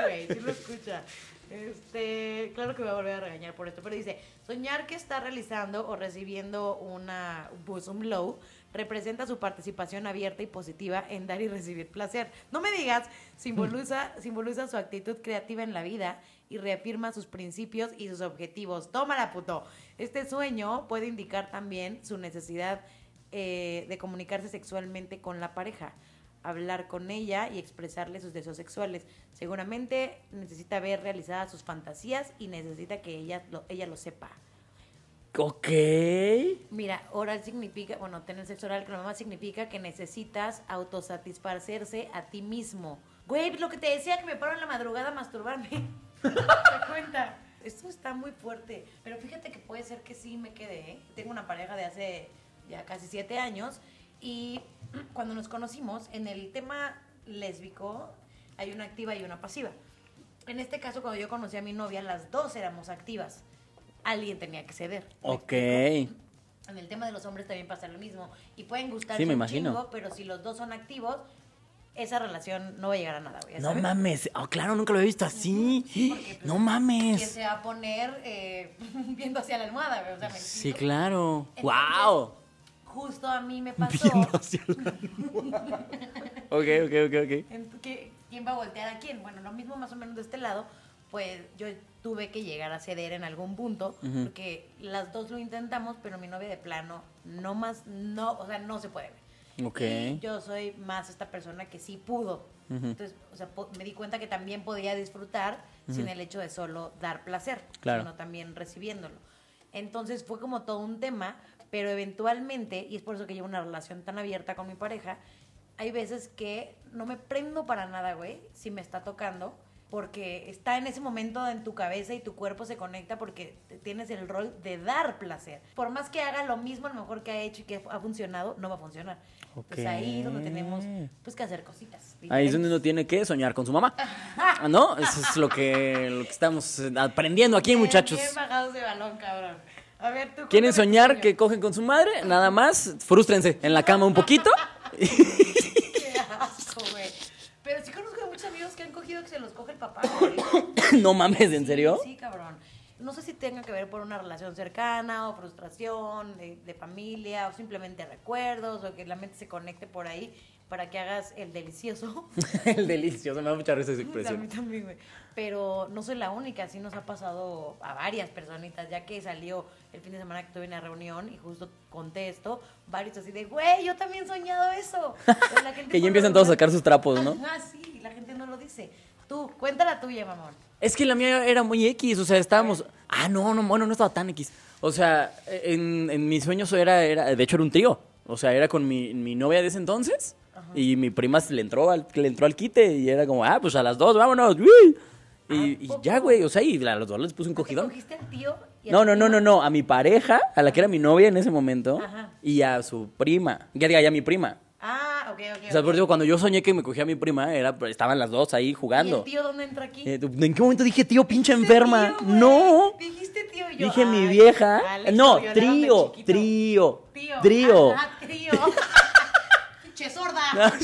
güey, sí lo escucha. Este, claro que me va a volver a regañar por esto, pero dice, soñar que está realizando o recibiendo una bosom blow representa su participación abierta y positiva en dar y recibir placer. No me digas, simboliza, simboliza su actitud creativa en la vida y reafirma sus principios y sus objetivos. Tómala, puto. Este sueño puede indicar también su necesidad eh, de comunicarse sexualmente con la pareja hablar con ella y expresarle sus deseos sexuales. Seguramente necesita ver realizadas sus fantasías y necesita que ella lo, ella lo sepa. Ok. Mira, oral significa, bueno, tener sexo oral con la mamá significa que necesitas autosatisfacerse a ti mismo. Güey, lo que te decía que me paro en la madrugada a masturbarme. ¿Te cuenta? Esto está muy fuerte. Pero fíjate que puede ser que sí me quede. ¿eh? Tengo una pareja de hace ya casi siete años y cuando nos conocimos, en el tema lésbico hay una activa y una pasiva. En este caso, cuando yo conocí a mi novia, las dos éramos activas. Alguien tenía que ceder. ¿me Ok. En el tema de los hombres también pasa lo mismo. Y pueden gustar Sí, me imagino. pero si los dos son activos, esa relación no va a llegar a nada, ya No sabes. mames. Oh, claro, nunca lo había visto así. Porque, pues, No ¿Quién mames. se va a poner eh, viendo hacia la almohada? O sea, ¿me Sí, claro. Entonces, Wow. Justo a mí me pasó. Viendo hacia la almohada. Ok, ok, ok, ok. Ent- ¿qué- ¿Quién va a voltear a quién? Bueno, lo mismo más o menos de este lado, pues yo tuve que llegar a ceder en algún punto, porque las dos lo intentamos, pero mi novia de plano no más, no, o sea, no se puede. güey. Ok. Y yo soy más esta persona que sí pudo. Entonces, o sea, me di cuenta que también podía disfrutar sin el hecho de solo dar placer, Claro. sino también recibiéndolo. Entonces fue como todo un tema, pero eventualmente, y es por eso que llevo una relación tan abierta con mi pareja, hay veces que no me prendo para nada, güey, si me está tocando, porque está en ese momento en tu cabeza y tu cuerpo se conecta porque tienes el rol de dar placer. Por más que haga lo mismo a lo mejor que ha hecho y que ha funcionado, no va a funcionar. Pues ahí es donde tenemos pues que hacer cositas. Ahí es donde uno tiene que soñar con su mamá. ¿No? Eso es lo que, lo que estamos eh, aprendiendo aquí, Bien, muchachos. Bien bajados de balón, cabrón. A ver, tú. ¿Quieren soñar sueño. que cogen con su madre? Nada más, frústrense en la cama un poquito. Qué asco, güey. Pero sí conozco a muchos amigos que han cogido que se los coge el papá, güey. no mames, ¿en serio? Sí, cabrón. No sé si tenga que ver por una relación cercana o frustración de, de familia o simplemente recuerdos o que la mente se conecte por ahí para que hagas el delicioso. El delicioso, me da mucha risa esa A mí expresión. también, güey. Pero no soy la única, sí nos ha pasado a varias personitas, ya que salió el fin de semana que tuve una reunión y justo conté esto, varios así de, güey, yo también he soñado eso. La gente Que ya empiezan todos a sacar sus trapos, ¿no? Ah, sí, la gente no lo dice. Tú, cuenta la tuya, mamón. Es que la mía era muy X, o sea, estábamos... Ah, no, no, bueno, no estaba tan X. O sea, en, en mis sueños era, era, de hecho era un trío. O sea, era con mi, mi novia de ese entonces y mi prima se le entró, al, le entró al quite y era como, ah, pues a las dos, vámonos. uy. Y, ya, güey, o sea, y a los dos les puse un ¿Te cogidón. cogiste al tío? No, no, no, no, no, a mi pareja, a la que era mi novia en ese momento, Ajá. y a su prima. Ya diga, ya a mi prima. Ah, ok, ok. O sea, ok. por eso cuando yo soñé que me cogía a mi prima, era, pues, estaban las dos ahí ¿Y jugando. el tío dónde entra aquí? Eh, ¿En qué momento dije tío pinche enferma? tío, no. Dijiste tío y yo. Dije mi vieja. Alex, no, trío, trío, Tío. trío. Ah, trío. Pinche sorda.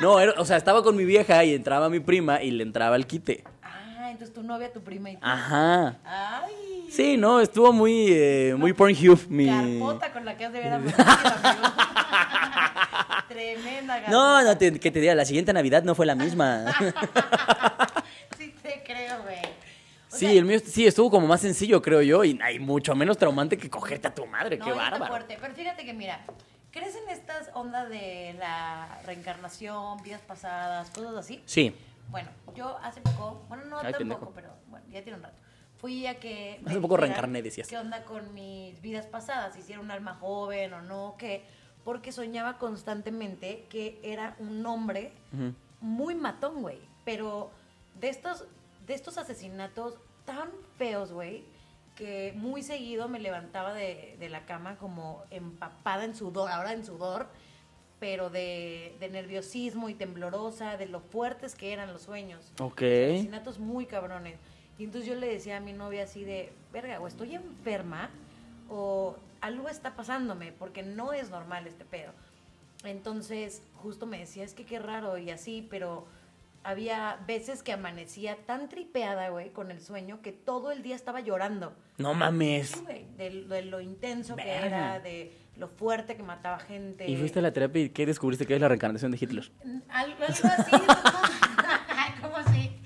No, era- o sea, estaba con mi vieja y entraba mi prima y le entraba el quite. Ah, entonces tu novia, tu prima y tú. Ajá. Ay. Sí, no, estuvo muy, eh, muy Pornhub mi... Carpota con la que has de ver a. Tremenda No, carpota. no, te- que te diga, la siguiente Navidad no fue la misma. Sí te creo, güey. O Sí, sea, el mío sí estuvo como más sencillo, creo yo, y hay mucho menos traumante que cogerte a tu madre, no, qué bárbaro. fuerte. Pero fíjate que, mira, ¿crees en estas ondas de la reencarnación, vidas pasadas, cosas así? Sí. Bueno, yo hace poco, bueno, no Ay, tampoco, pendejo. pero bueno, ya tiene un rato. Fui a que. Hace poco reencarné, decías. ¿Qué onda con mis vidas pasadas? Si era un alma joven o no, qué. Porque soñaba constantemente que era un hombre muy matón, güey. Pero de estos, de estos asesinatos tan feos, güey, que muy seguido me levantaba de, de la cama como empapada en sudor, ahora en sudor, pero de, de nerviosismo y temblorosa, de lo fuertes que eran los sueños. Ok. Asesinatos muy cabrones. Y entonces yo le decía a mi novia así de, verga, o estoy enferma o algo está pasándome porque no es normal este pedo. Entonces justo me decía, es que qué raro y así, pero había veces que amanecía tan tripeada, güey, con el sueño que todo el día estaba llorando. No mames. Sí, güey, de, de lo intenso que era, de lo fuerte que mataba gente. ¿Y fuiste a la terapia y qué descubriste que es la reencarnación de Hitler? Algo, algo así. ¿Cómo así?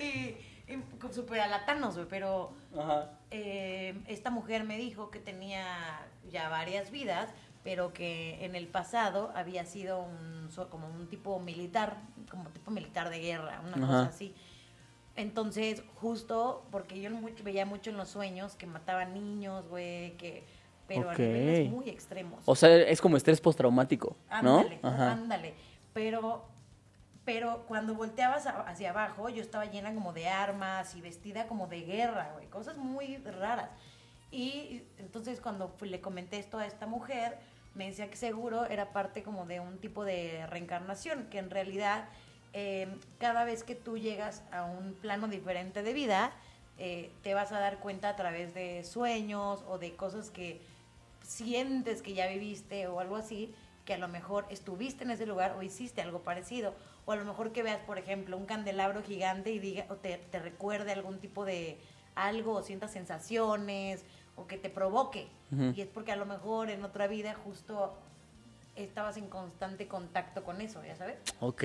Y, y super alatanos, güey, pero Ajá. eh, esta mujer me dijo que tenía ya varias vidas, pero que en el pasado había sido un, como un tipo militar, como tipo militar de guerra, una Ajá. cosa así. Entonces, justo porque yo veía mucho en los sueños que mataban niños, güey, que pero Ok. a niveles muy extremos. O sea, es como estrés postraumático, ¿no? Ándale, Ajá. ándale. Pero, pero cuando volteabas a- hacia abajo, yo estaba llena como de armas y vestida como de guerra, güey. Cosas muy raras. Y entonces cuando le comenté esto a esta mujer, me decía que seguro era parte como de un tipo de reencarnación, que en realidad eh, cada vez que tú llegas a un plano diferente de vida, eh, te vas a dar cuenta a través de sueños o de cosas que sientes que ya viviste o algo así, que a lo mejor estuviste en ese lugar o hiciste algo parecido. o a lo mejor que veas, por ejemplo, un candelabro gigante y diga, o te, te recuerde algún tipo de algo, o sientas sensaciones, o que te provoque. Y es porque a lo mejor en otra vida justo estabas en constante contacto con eso, ya sabes. Ok.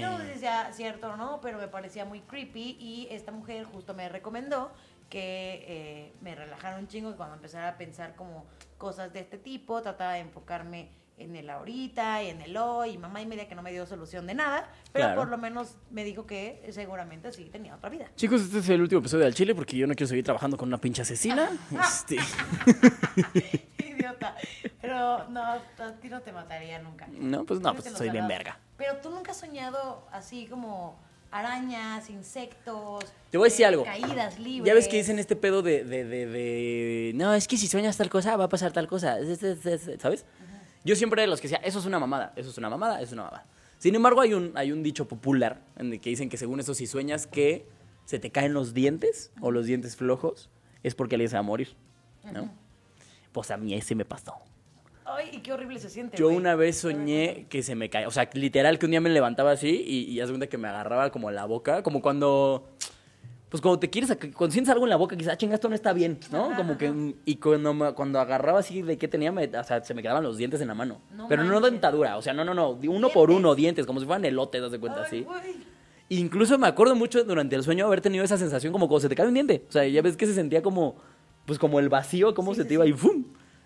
No sé si sea cierto o no, pero me parecía muy creepy y esta mujer justo me recomendó que eh, me relajara un chingo y cuando empezara a pensar como cosas de este tipo, trataba de enfocarme en el ahorita y en el hoy, y mamá y media que no me dio solución de nada, pero Claro. por lo menos me dijo que seguramente sí tenía otra vida. Chicos, este es el último episodio del Chile porque yo no quiero seguir trabajando con una pinche asesina. Este, Idiota. Pero no, a ti no te mataría nunca. no, pues no, pues soy bien verga. Pero tú nunca has soñado así como arañas, insectos. Te voy a decir eh, algo. Caídas libres. Ya ves que dicen este pedo de, de, de, de, No, es que si sueñas tal cosa, va a pasar tal cosa. Es- es- es- ¿Sabes? Yo siempre de los que decía, eso es una mamada, eso es una mamada, eso es una mamada. Sin embargo, hay un, hay un dicho popular en el que dicen que según eso, si sueñas que se te caen los dientes o los dientes flojos, es porque alguien se va a morir. ¿No? Pues a mí ese me pasó. Ay, y qué horrible se siente. Yo güey. una vez soñé que se me caía, o sea, literal que un día me levantaba así y, y haz de cuenta que me agarraba como la boca, como cuando, pues cuando te quieres, cuando sientes algo en la boca, quizás, chinga, esto no está bien, ¿no? Ajá, Como que, y cuando, me- cuando agarraba así de qué tenía, me- o sea, se me quedaban los dientes en la mano. No Pero no dentadura, o sea, no, no, no, uno por uno, dientes, como si fueran elotes, haz de cuenta, así. Incluso me acuerdo mucho durante el sueño haber tenido esa sensación como cuando se te cae un diente. O sea, ya ves que se sentía como, pues como el vacío, como Sí, se sí, te iba sí. y ¡fum!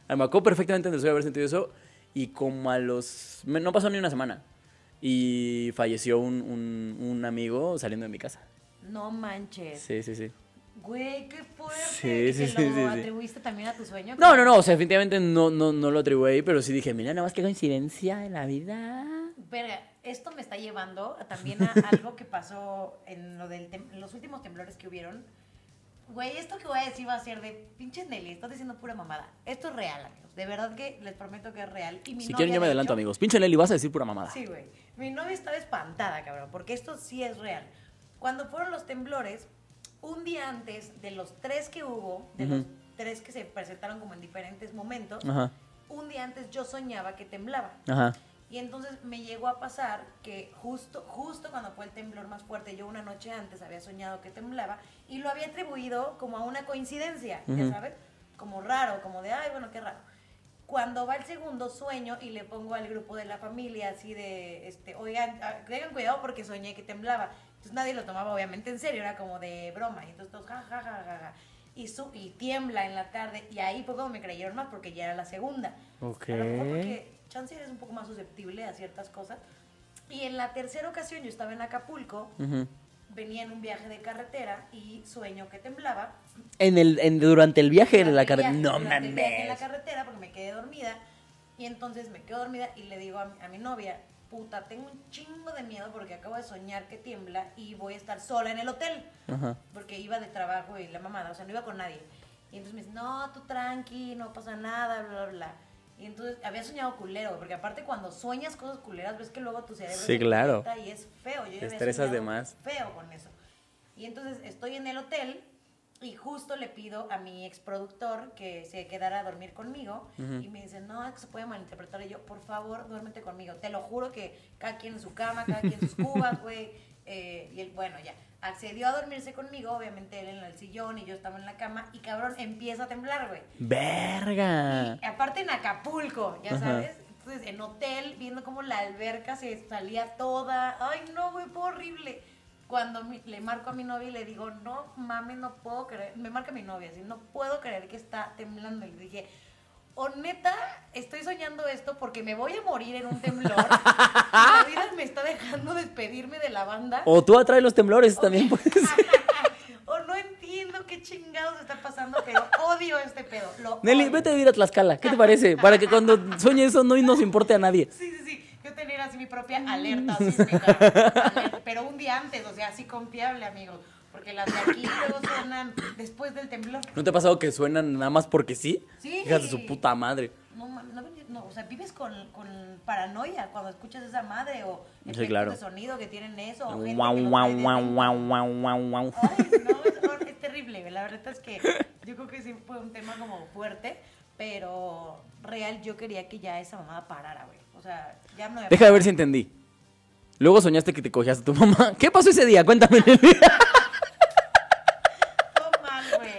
Ah, Me acuerdo perfectamente en el sueño haber sentido eso. Y como a los... No pasó ni una semana. Y falleció un, un, un amigo saliendo de mi casa. No manches. Sí, sí, sí. Güey, qué fuerte. Sí, ¿Y sí, sí, lo atribuiste también a tu sueño? No, no, no, o sea, definitivamente no, no, no lo atribuí, pero sí dije, mira, nada más que coincidencia en la vida. Verga, esto me está llevando también a algo que pasó en, lo del en los últimos temblores que hubieron. Güey, esto que voy a decir va a ser de pinche Nelly, estás diciendo pura mamada. Esto es real, amigos. De verdad que les prometo que es real. Y mi Si novia, quieren, yo me de adelanto, hecho- amigos. Pinche Nelly, vas a decir pura mamada. Sí, güey. Mi novia estaba espantada, cabrón, porque esto sí es real. Cuando fueron los temblores, un día antes de los tres que hubo, de los tres que se presentaron como en diferentes momentos, Ajá, un día antes yo soñaba que temblaba. ajá. Y entonces me llegó a pasar que justo, justo cuando fue el temblor más fuerte, yo una noche antes había soñado que temblaba y lo había atribuido como a una coincidencia, ya sabes, como raro, como de, ay, bueno, qué raro. Cuando va el segundo sueño y le pongo al grupo de la familia así de, este, oigan, ah, tengan cuidado porque soñé que temblaba. Entonces nadie lo tomaba obviamente en serio, era como de broma. Y entonces todos, ja, ja, ja, ja, ja. Y, su, y tiembla en la tarde. Y ahí fue cuando me creyeron más porque ya era la segunda. Ok. A lo mejor porque chance eres un poco más susceptible a ciertas cosas. Y en la tercera ocasión yo estaba en Acapulco, Ujú. Venía en un viaje de carretera y sueño que temblaba. En el, en, durante el viaje Durante la el carretera. No viaje en la mames. carretera porque me quedé dormida. Y entonces me quedo dormida y le digo a mi, a mi novia, puta, tengo un chingo de miedo porque acabo de soñar que tiembla y voy a estar sola en el hotel. Ajá. Porque iba de trabajo y la mamada, o sea, no iba con nadie. Y entonces me dice, no, tú tranqui, no pasa nada, bla, bla, bla. Y entonces había soñado culero, porque aparte cuando sueñas cosas culeras, ves que luego tu cerebro Sí, se claro. y es feo. Yo Te estresas de más. Feo con eso. Y entonces estoy en el hotel y justo le pido a mi ex productor que se quedara a dormir conmigo y me dice, no, es que se puede malinterpretar. Y yo, por favor, duérmete conmigo. Te lo juro que cada quien en su cama, cada quien en sus cubas, güey. Eh, y él, bueno, ya. Accedió a dormirse conmigo, obviamente él en el sillón y yo estaba en la cama. Y cabrón, empieza a temblar, güey. Verga. Y aparte en Acapulco, ya Ajá. sabes. Entonces, en hotel, viendo cómo la alberca se salía toda. Ay, no, güey, fue horrible. Cuando mi- le marco a mi novia y le digo, no mames, no puedo creer. Me marca mi novia, así, no puedo creer que está temblando. Y le dije, o neta, estoy soñando esto porque me voy a morir en un temblor. la vida me está dejando despedirme de la banda. O tú atraes los temblores también, pues. o no entiendo qué chingados está pasando, pero odio este pedo. Lo Nelly, odio. vete a vivir a Tlaxcala. ¿Qué te parece? Para que cuando sueñe eso no nos importe a nadie. Sí, sí, sí. Yo tener así mi propia alerta sísmica. Alerta, pero un día antes, o sea, así confiable, amigos. Porque las de aquí luego suenan después del temblor. ¿No te ha pasado que suenan nada más porque sí? Sí. Hijas de su puta madre. No, no, no, o sea, vives con, con paranoia cuando escuchas esa madre o claro. de sonido que tienen eso. O gente que. Ay, no, es, terrible. La verdad es que yo creo que sí fue un tema como fuerte, pero real yo quería que ya esa mamada parara, güey. O sea, ya no Deja de ver si entendí. Luego soñaste que te cogías a tu mamá. ¿Qué pasó ese día? Cuéntame. Todo mal, güey.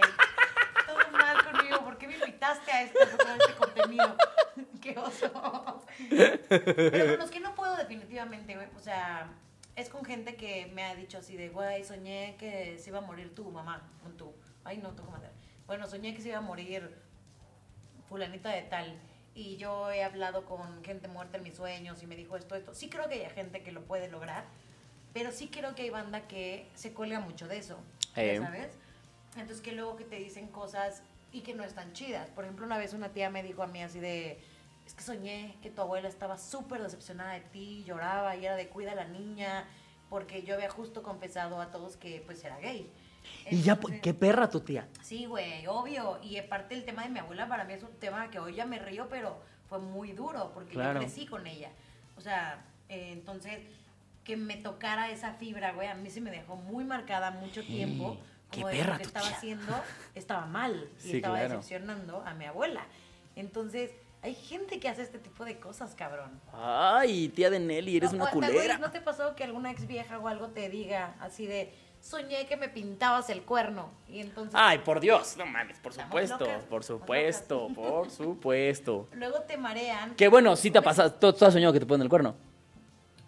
Todo mal conmigo. ¿Por qué me invitaste a este, a este contenido? Qué oso. Pero con los que no puedo definitivamente, güey. O sea, es con gente que me ha dicho así de, güey, soñé que se iba a morir tu mamá. con tú. Ay, no, tu madre. Bueno, soñé que se iba a morir fulanita de tal. Y yo he hablado con gente muerta en mis sueños y me dijo esto, esto. Sí creo que hay gente que lo puede lograr, pero sí creo que hay banda que se cuelga mucho de eso, Eh. ¿sabes? Entonces que luego que te dicen cosas y que no están chidas. Por ejemplo, una vez una tía me dijo a mí así de, es que soñé que tu abuela estaba súper decepcionada de ti, lloraba y era de cuida a la niña, porque yo había justo confesado a todos que pues era gay. y ya, Entonces- qué perra tu tía. Sí, güey, obvio. Y aparte el tema de mi abuela para mí es un tema que hoy ya me río, pero fue muy duro porque Claro. yo crecí con ella. O sea, eh, entonces que me tocara esa fibra, güey, a mí se me dejó muy marcada mucho tiempo. qué Como de perra lo que tu estaba tía. haciendo estaba mal y Sí, estaba claro. decepcionando a mi abuela. Entonces, hay gente que hace este tipo de cosas, cabrón. Ay, tía de Nelly, eres No, una culera. ¿No te pasó que alguna ex vieja o algo te diga así de, soñé que me pintabas el cuerno? Y entonces... Ay, por Dios, no mames, por supuesto, locas, por supuesto, por supuesto. Luego te marean. Que bueno, sí te ha pasado, tú, tú has soñado que te ponen el cuerno.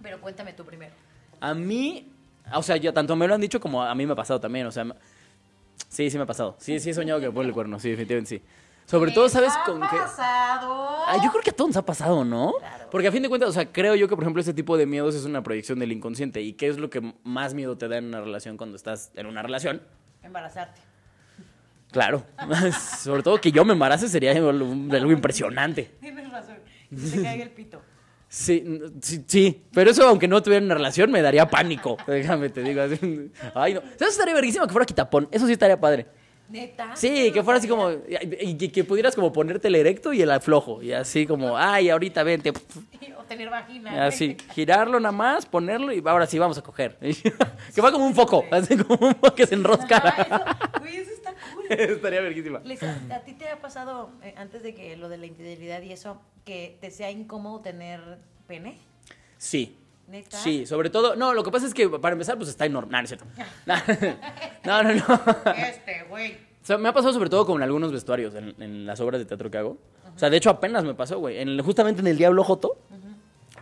Pero cuéntame tú primero. A mí, o sea, yo tanto me lo han dicho como a mí me ha pasado también, o sea, sí, sí me ha pasado. Sí, sí he soñado que me ponen el cuerno, sí, definitivamente sí. Sobre todo, ¿sabes ¿Qué con ha qué? pasado? Ah, yo creo que a todos nos ha pasado, ¿no? Claro. Porque a fin de cuentas, o sea, creo yo que, por ejemplo, este tipo de miedos es una proyección del inconsciente. ¿Y qué es lo que más miedo te da en una relación cuando estás en una relación? Embarazarte. Claro. Sobre todo que yo me embarace sería algo, algo impresionante. Tienes razón. Que se caiga el pito. Sí, sí, sí, pero eso aunque no tuviera una relación me daría pánico. Déjame te digo. Ay, no. ¿Sabes? Estaría verguísimo que fuera quitapón. Eso sí estaría padre. ¿Neta? Sí, que fuera así como. Y que, que pudieras como ponerte el erecto y el aflojo. Y así como, ay, ahorita vente. O tener vagina. Así, girarlo nada más, ponerlo y ahora sí vamos a coger. que va como un foco, así como un foco que se enrosca. eso, güey, eso está cool. Estaría verguísima. ¿A ti te ha pasado, eh, antes de que lo de la infidelidad y eso, que te sea incómodo tener pene? Sí. ¿Neta? Sí, sobre todo. No, lo que pasa es que para empezar, pues está enorme. No, no es cierto. No, no, no. Este, güey. O sea, me ha pasado sobre todo con algunos vestuarios en, en las obras de teatro que hago. O sea, de hecho apenas me pasó, güey. En justamente en el Diablo Joto,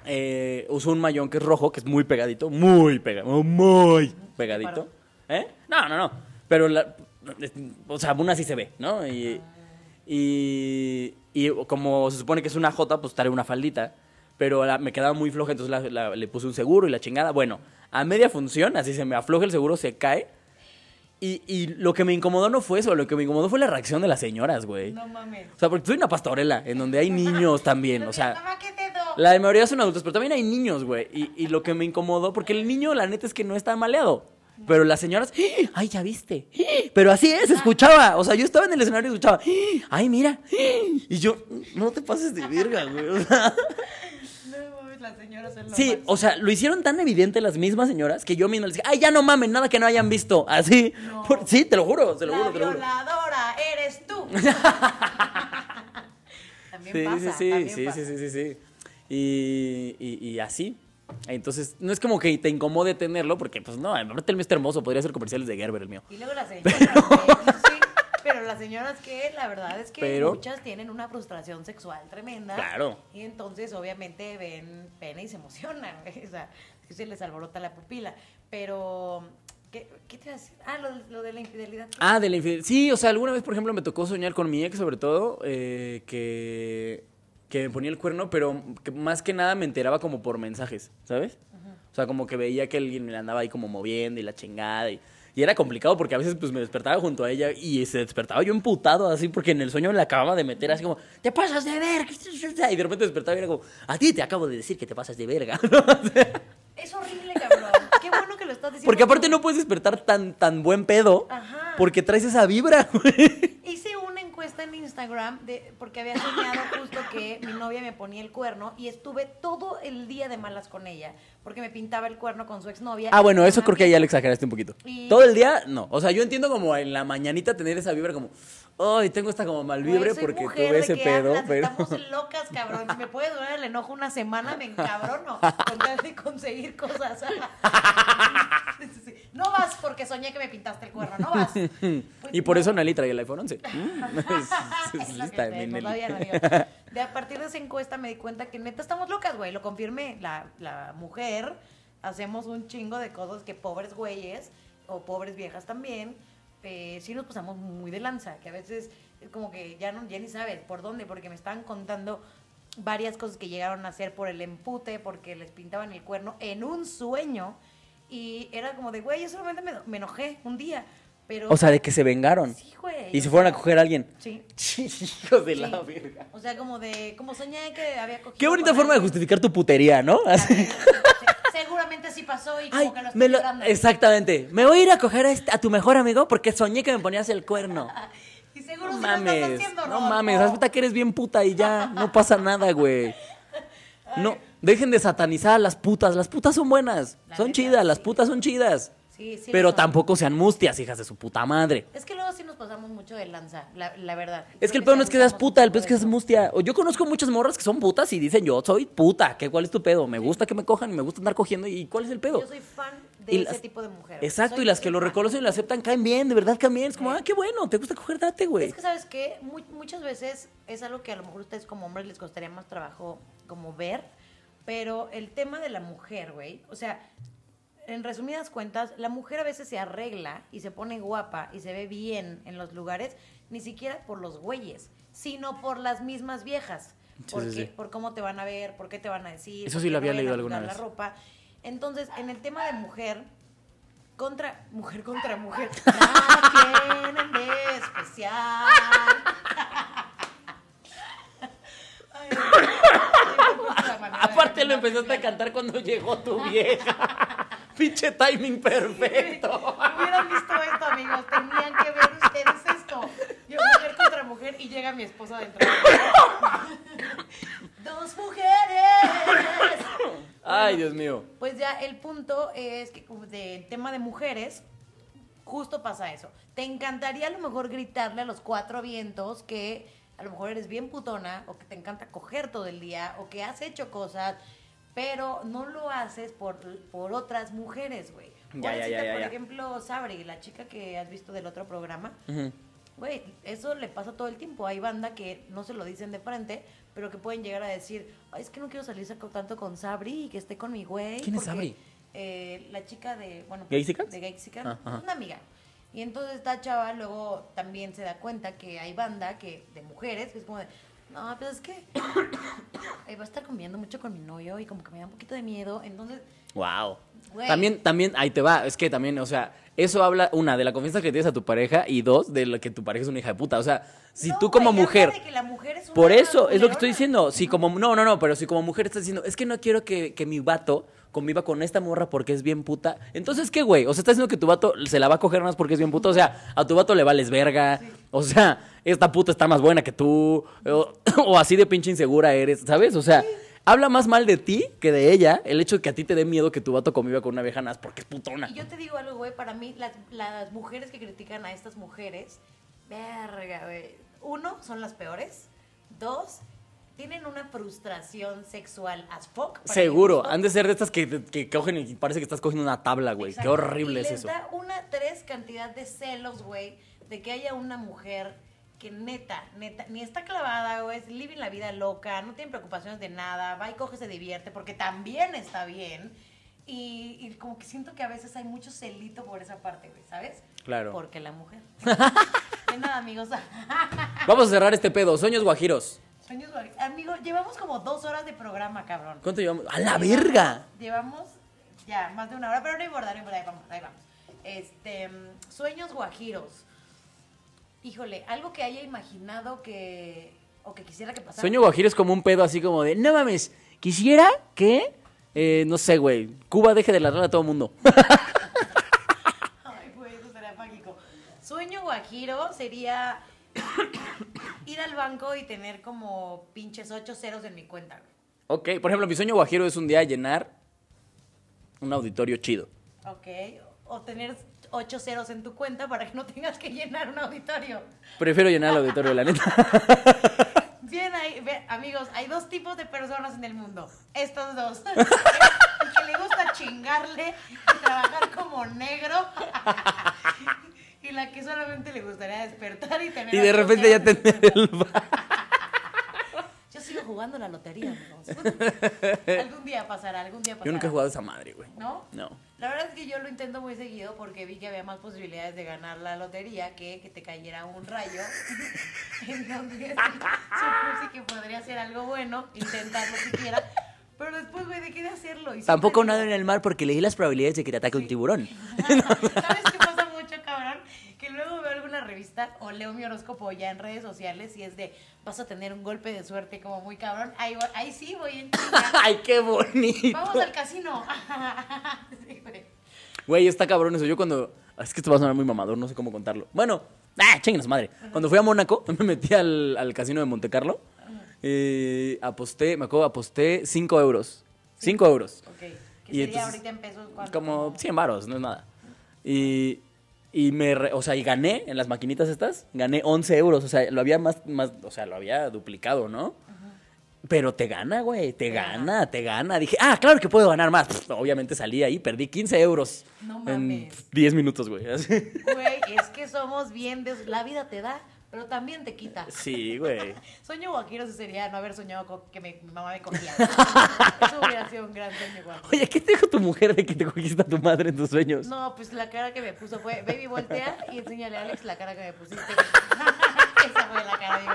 eh, usó un mayón que es rojo, que es muy pegadito. Muy pegadito. Muy pegadito. ¿Eh? No, no, no. Pero, la, o sea, aún así se ve, ¿no? Y, y, y como se supone que es una J, pues trae una faldita. Pero la- me quedaba muy floja, entonces la- la- le puse un seguro y la chingada. Bueno, a media función, así se me afloja el seguro, se cae. Y, y lo que me incomodó no fue eso, lo que me incomodó fue la reacción de las señoras, güey. No mames. O sea, porque soy una pastorela, en donde hay niños también, o sea... La mayoría son adultos, pero también hay niños, güey. Y, y lo que me incomodó, porque el niño, la neta, es que no está maleado. Pero las señoras, ¡Ah! ay, ya viste. ¡Ah! Pero así es, escuchaba. O sea, yo estaba en el escenario y escuchaba, ¡Ah! ay, mira. ¡Ah! Y yo, no te pases de verga, güey. O sea, las señoras lo sí, o sea, lo hicieron tan evidente las mismas señoras que yo misma les dije, ay, ya no mamen, nada que no hayan visto. Así. No. Por- sí, te lo juro, te lo la juro, te lo juro. violadora eres tú. también Sí, pasa, sí, sí, también sí, pasa. sí, sí, sí, sí. Y, y, y así. Entonces, no es como que te incomode tenerlo, porque, pues, no, aparte el mío está hermoso, podría ser comerciales de Gerber el mío. Y luego las señoras sí, pero las señoras que la verdad es que Pero- muchas tienen una frustración sexual tremenda. Claro. Y entonces obviamente ven pene y se emocionan, o sea, se les alborota la pupila. Pero, ¿qué, qué te decir? Ah, lo, lo de la infidelidad. Ah, de la infidelidad. Sí, o sea, alguna vez, por ejemplo, me tocó soñar con mi ex, sobre todo, eh, que, que me ponía el cuerno, pero que más que nada me enteraba como por mensajes, ¿sabes? O sea, como que veía que alguien me la andaba ahí como moviendo y la chingada. Y, y era complicado porque a veces pues me despertaba junto a ella y se despertaba yo emputado así porque en el sueño me la acababa de meter así como, te pasas de verga. Y de repente despertaba y era como, a ti te acabo de decir que te pasas de verga. Es horrible, cabrón. Qué bueno que lo estás diciendo. porque aparte no puedes despertar tan, tan buen pedo Ajá. porque traes esa vibra. Hice una encuesta en Instagram de, porque había soñado justo que mi novia me ponía el cuerno y estuve todo el día de malas con ella porque me pintaba el cuerno con su exnovia. Ah, bueno, eso creo que ya le exageraste un poquito. Y- Todo el día, no. O sea, yo entiendo como en la mañanita tener esa vibra como, Ay, tengo esta como Güey, malvibre soy porque tuve ¿de ese pedo, hablas? pero. Estamos locas, cabrón. Si me puede durar el enojo una semana, me encabrono. Con tal de conseguir cosas. No vas porque soñé que me pintaste el cuerno, no vas. Y por eso Nelly trae el iPhone 11. Mm, es- es Es lo lista, que sé, mi no Nelly. sabía, no digo. De a partir de esa encuesta me di cuenta que neta estamos locas, güey. Lo confirmé. La, la mujer hacemos un chingo de cosas que pobres güeyes o pobres viejas también. eh, sí nos pasamos muy de lanza, que a veces es como que ya no ya ni sabes por dónde, porque me estaban contando varias cosas que llegaron a hacer por el empute, porque les pintaban el cuerno en un sueño. Y era como de, güey, yo solamente me, me enojé un día. Pero, O sea, de que se vengaron. sí, güey. Y se fueron a coger a alguien. Sí. Hijos de la verga. O sea, como de, como soñé que había cogido. Qué bonita forma de justificar tu putería, ¿no? Así. Sí, Seguramente sí pasó y como Ay, que lo estoy lo- exactamente. Me voy a ir a coger a, este- a tu mejor amigo porque soñé que me ponías el cuerno. Y seguro No sí lo estás mames, haciendo, no mames, resulta que eres bien puta y ya, no pasa nada, güey. No, dejen de satanizar a las putas, las putas son buenas, La son neta, chidas, las putas son chidas. Sí, sí Pero tampoco sean mustias, hijas de su puta madre. Es que luego sí nos pasamos mucho de lanza, la, la verdad. Es que el pedo no es que seas puta, el pedo es que seas mustia. Yo conozco muchas morras que son putas y dicen yo soy puta. ¿Qué, ¿Cuál es tu pedo? Me gusta que me cojan y me gusta andar cogiendo. ¿Y cuál es el pedo? Yo soy fan de Y ese las- tipo de mujeres. Exacto, Soy- y las que lo reconocen y lo aceptan caen bien, de verdad caen bien. Es como, Sí. ah, qué bueno, te gusta coger, date, güey. Es que, ¿sabes qué? Mu- muchas veces es algo que a lo mejor ustedes como hombres les costaría más trabajo como ver, pero el tema de la mujer, güey, o sea, en resumidas cuentas, la mujer a veces se arregla y se pone guapa y se ve bien en los lugares, ni siquiera por los güeyes, sino por las mismas viejas. Sí, Porque, sí, sí. Por cómo te van a ver, por qué te van a decir. Eso sí lo había leído alguna vez. La ropa. Entonces, en el tema de mujer, contra mujer contra mujer, nada tienen de especial. Ay, Aparte lo empezaste a cantar cuando llegó tu vieja. Pinche timing perfecto. Hubieran visto esto, amigos. Tenían que ver ustedes esto. Yo, mujer contra mujer, y llega mi esposa dentro. Dos mujeres. Ay, Dios mío. Pues ya el punto es que del tema de mujeres, justo pasa eso. Te encantaría a lo mejor gritarle a los cuatro vientos que a lo mejor eres bien putona o que te encanta coger todo el día o que has hecho cosas, pero no lo haces por, por otras mujeres, güey. Ya, ya, ya, Por ejemplo, Sabri, la chica que has visto del otro programa. Güey, eso le pasa todo el tiempo. Hay banda que no se lo dicen de frente, pero que pueden llegar a decir, Ay, es que no quiero salir tanto con Sabri y que esté con mi güey. ¿Quién es porque, Sabri? eh, la chica de, bueno, ¿Gaysica? de Gaysica, Ah, ajá. una amiga. Y entonces esta chava luego también se da cuenta que hay banda que de mujeres que es como de, no, pues es que eh, va a estar conviviendo mucho con mi novio y como que me da un poquito de miedo. Entonces, Wow. Güey. También, también, ahí te va, es que también, o sea, eso habla, una, de la confianza que tienes a tu pareja y dos, de lo que tu pareja es una hija de puta. O sea, si no, tú como güey, mujer, de que la mujer es una por eso, es lo que estoy diciendo, si como, no, no, no, pero si como mujer estás diciendo, es que no quiero que, que mi vato conviva con esta morra porque es bien puta, entonces, ¿qué, güey? O sea, estás diciendo que tu vato se la va a coger más porque es bien puta, o sea, a tu vato le vales verga, o sea, esta puta está más buena que tú, o, o así de pinche insegura eres, ¿sabes? O sea... Habla más mal de ti que de ella el hecho de que a ti te dé miedo que tu vato conviva con una vieja más porque es putona. Y yo te digo algo, güey, para mí las, las mujeres que critican a estas mujeres, verga, güey. Uno, son las peores. Dos, tienen una frustración sexual as fuck. Seguro, han de ser de estas que, que cogen y parece que estás cogiendo una tabla, güey. Qué horrible Y es les eso. da una tres cantidad de celos, güey, de que haya una mujer que neta, neta, ni está clavada, güey, es living la vida loca, no tiene preocupaciones de nada, va y coge, se divierte, porque también está bien. Y, y como que siento que a veces hay mucho celito por esa parte, güey, ¿sabes? Claro. Porque la mujer. de nada, amigos. Vamos a cerrar este pedo. Sueños guajiros. Sueños. Amigo, llevamos como dos horas de programa, cabrón. ¿Cuánto llevamos? ¡A la verga! Llevamos ya más de una hora, pero no importa, no importa, ahí vamos, ahí vamos. Este, sueños guajiros. Híjole, algo que haya imaginado que o que quisiera que pasara. Sueño guajiro es como un pedo así como de, no mames, quisiera que, eh, no sé, güey, Cuba deje de ladrar a todo mundo. Ay, güey, eso sería mágico. Sueño guajiro sería ir al banco y tener como pinches ocho ceros en mi cuenta. güey. ok, por ejemplo, mi sueño guajiro es un día llenar un auditorio chido. Ok. o tener ocho ceros en tu cuenta para que no tengas que llenar un auditorio. Prefiero llenar el auditorio, la neta. Bien, ahí, ve- amigos, hay dos tipos de personas en el mundo. Estos dos. El que le gusta chingarle y trabajar como negro. Y la que solamente le gustaría despertar y tener... Y de repente ya tener el bar. Yo sigo jugando la lotería, amigos. algún día pasará, algún día pasará. Yo nunca he jugado esa madre, güey. ¿No? No. La verdad es que yo lo intento muy seguido porque vi que había más posibilidades de ganar la lotería que que te cayera un rayo. Entonces, supuse que podría ser algo bueno, intentarlo siquiera. Pero después, güey, dejé de hacerlo. y Tampoco digo, en el mar porque leí las probabilidades de que te ataque un tiburón. ¿Sabes qué pasa? Que luego veo alguna revista o leo mi horóscopo ya en redes sociales y es de vas a tener un golpe de suerte como muy cabrón. Ahí, voy- ahí sí voy en. ¡Ay, qué bonito! Vamos al casino. Sí, güey. Güey, está cabrón eso. Yo cuando. Es que esto va a sonar muy mamador, no sé cómo contarlo. Bueno, ¡ah! Madre. Cuando fui a Mónaco, me metí al, al casino de Monte Carlo. eh, aposté, me acuerdo, aposté 5 euros. 5 euros. Ok. ¿Qué Y sería entonces, ahorita en pesos? ¿Cuánto? Como 100 varos, no es nada. Y, y me, re- o sea, y gané en las maquinitas estas, gané 11 euros, o sea, lo había más, más, o sea, lo había duplicado, ¿no? Pero te gana, güey, te gana. te gana. Dije, ah, claro que puedo ganar más. Pff, obviamente salí ahí, perdí 15 euros No en mames. 10 minutos, güey. Güey, es que somos bien... La vida te da, pero también te quita. Sí, güey. Sueño guajiro sería no haber soñado con que me- mi mamá me cogía. Eso hubiera sido un gran sueño guajiro. Oye, ¿qué te dijo tu mujer de que te cogiste a tu madre en tus sueños? No, pues la cara que me puso fue, baby, voltea y enséñale a Alex la cara que me pusiste. Esa fue la cara, digo.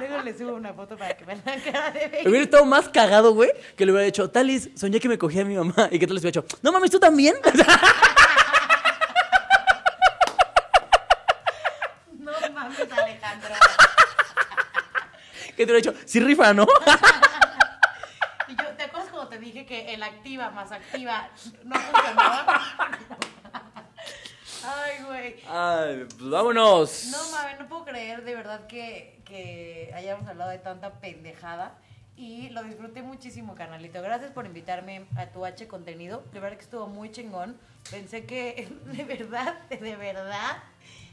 Luego le subo una foto para que vean la cara de baby. Hubiera estado más cagado, güey, que le hubiera dicho, Talis, soñé que me cogía a mi mamá. Y que Talis hubiera dicho, no mames, ¿tú también? No mames, Alejandro. Te hubiera dicho, sí rifa, ¿no? Y yo, ¿te acuerdas cuando te dije que el activa más activa no funcionaba? Ay, güey. Ay, pues vámonos. No mames, no puedo creer de verdad que, que hayamos hablado de tanta pendejada. Y lo disfruté muchísimo, carnalito. Gracias por invitarme a tu H contenido. De verdad que estuvo muy chingón. Pensé que de verdad, de verdad,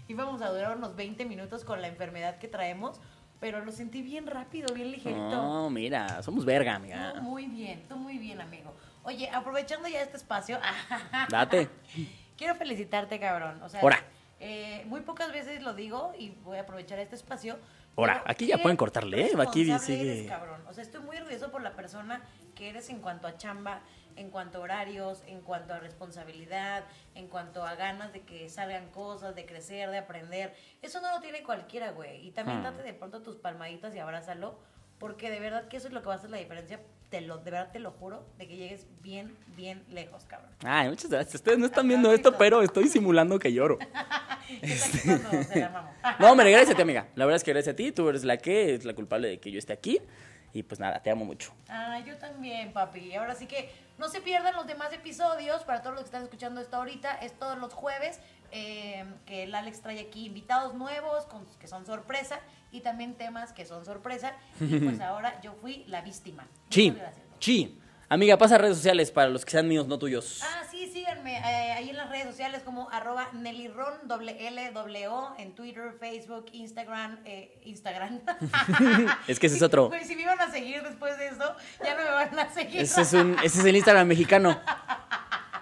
íbamos a durar unos 20 minutos con la enfermedad que traemos. Pero lo sentí bien rápido, bien ligerito. No, mira, somos verga, amiga. Muy bien, tú muy bien, amigo. Oye, aprovechando ya este espacio, Date. quiero felicitarte, cabrón. O sea, Ora. eh, muy pocas veces lo digo y voy a aprovechar este espacio. Ora, Pero aquí ya pueden cortarle, ¿eh? Aquí sigue- eres, cabrón. O sea, estoy muy orgulloso por la persona que eres en cuanto a chamba, en cuanto a horarios, en cuanto a responsabilidad, en cuanto a ganas de que salgan cosas, de crecer, de aprender. Eso no lo tiene cualquiera, güey. Y también Hmm. date de pronto tus palmaditas y abrázalo, porque de verdad que eso es lo que va a hacer la diferencia. Te lo, de verdad te lo juro, de que llegues bien, bien lejos, cabrón. Ay, muchas gracias. Ustedes no están viendo esto, pero estoy simulando que lloro. No, hombre, gracias a ti, amiga. La verdad es que gracias a ti. Tú eres la que es la culpable de que yo esté aquí. Y pues nada, te amo mucho. Ah, yo también, papi. Ahora sí que no se pierdan los demás episodios. Para todos los que están escuchando esto ahorita, es todos los jueves eh, que el Alex trae aquí invitados nuevos con- que son sorpresa y también temas que son sorpresa. Y pues ahora yo fui la víctima. Sí, gracias. sí. Amiga, pasa a redes sociales para los que sean míos, no tuyos. Ah, sí, síganme eh, ahí en las redes sociales como arroba NellyRon, doble L, doble O, en Twitter, Facebook, Instagram, eh, Instagram. Es que ese es otro. Güey, si me iban a seguir después de esto, ya no me van a seguir. Ese es, un, ese es el Instagram mexicano.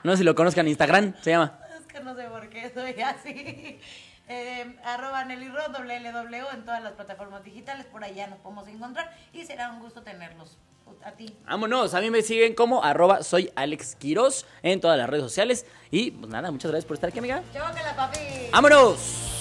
No sé si lo conozcan, Instagram se llama. Es que no sé por qué soy así. Eh, arroba Nelly Rod, doble L, doble O, en todas las plataformas digitales, por allá nos podemos encontrar y será un gusto tenerlos. A ti. Vámonos, a mí me siguen como arroba soy Alex Quiroz en todas las redes sociales. Y pues nada, muchas gracias por estar aquí, amiga. Chócala, papi. ¡Vámonos!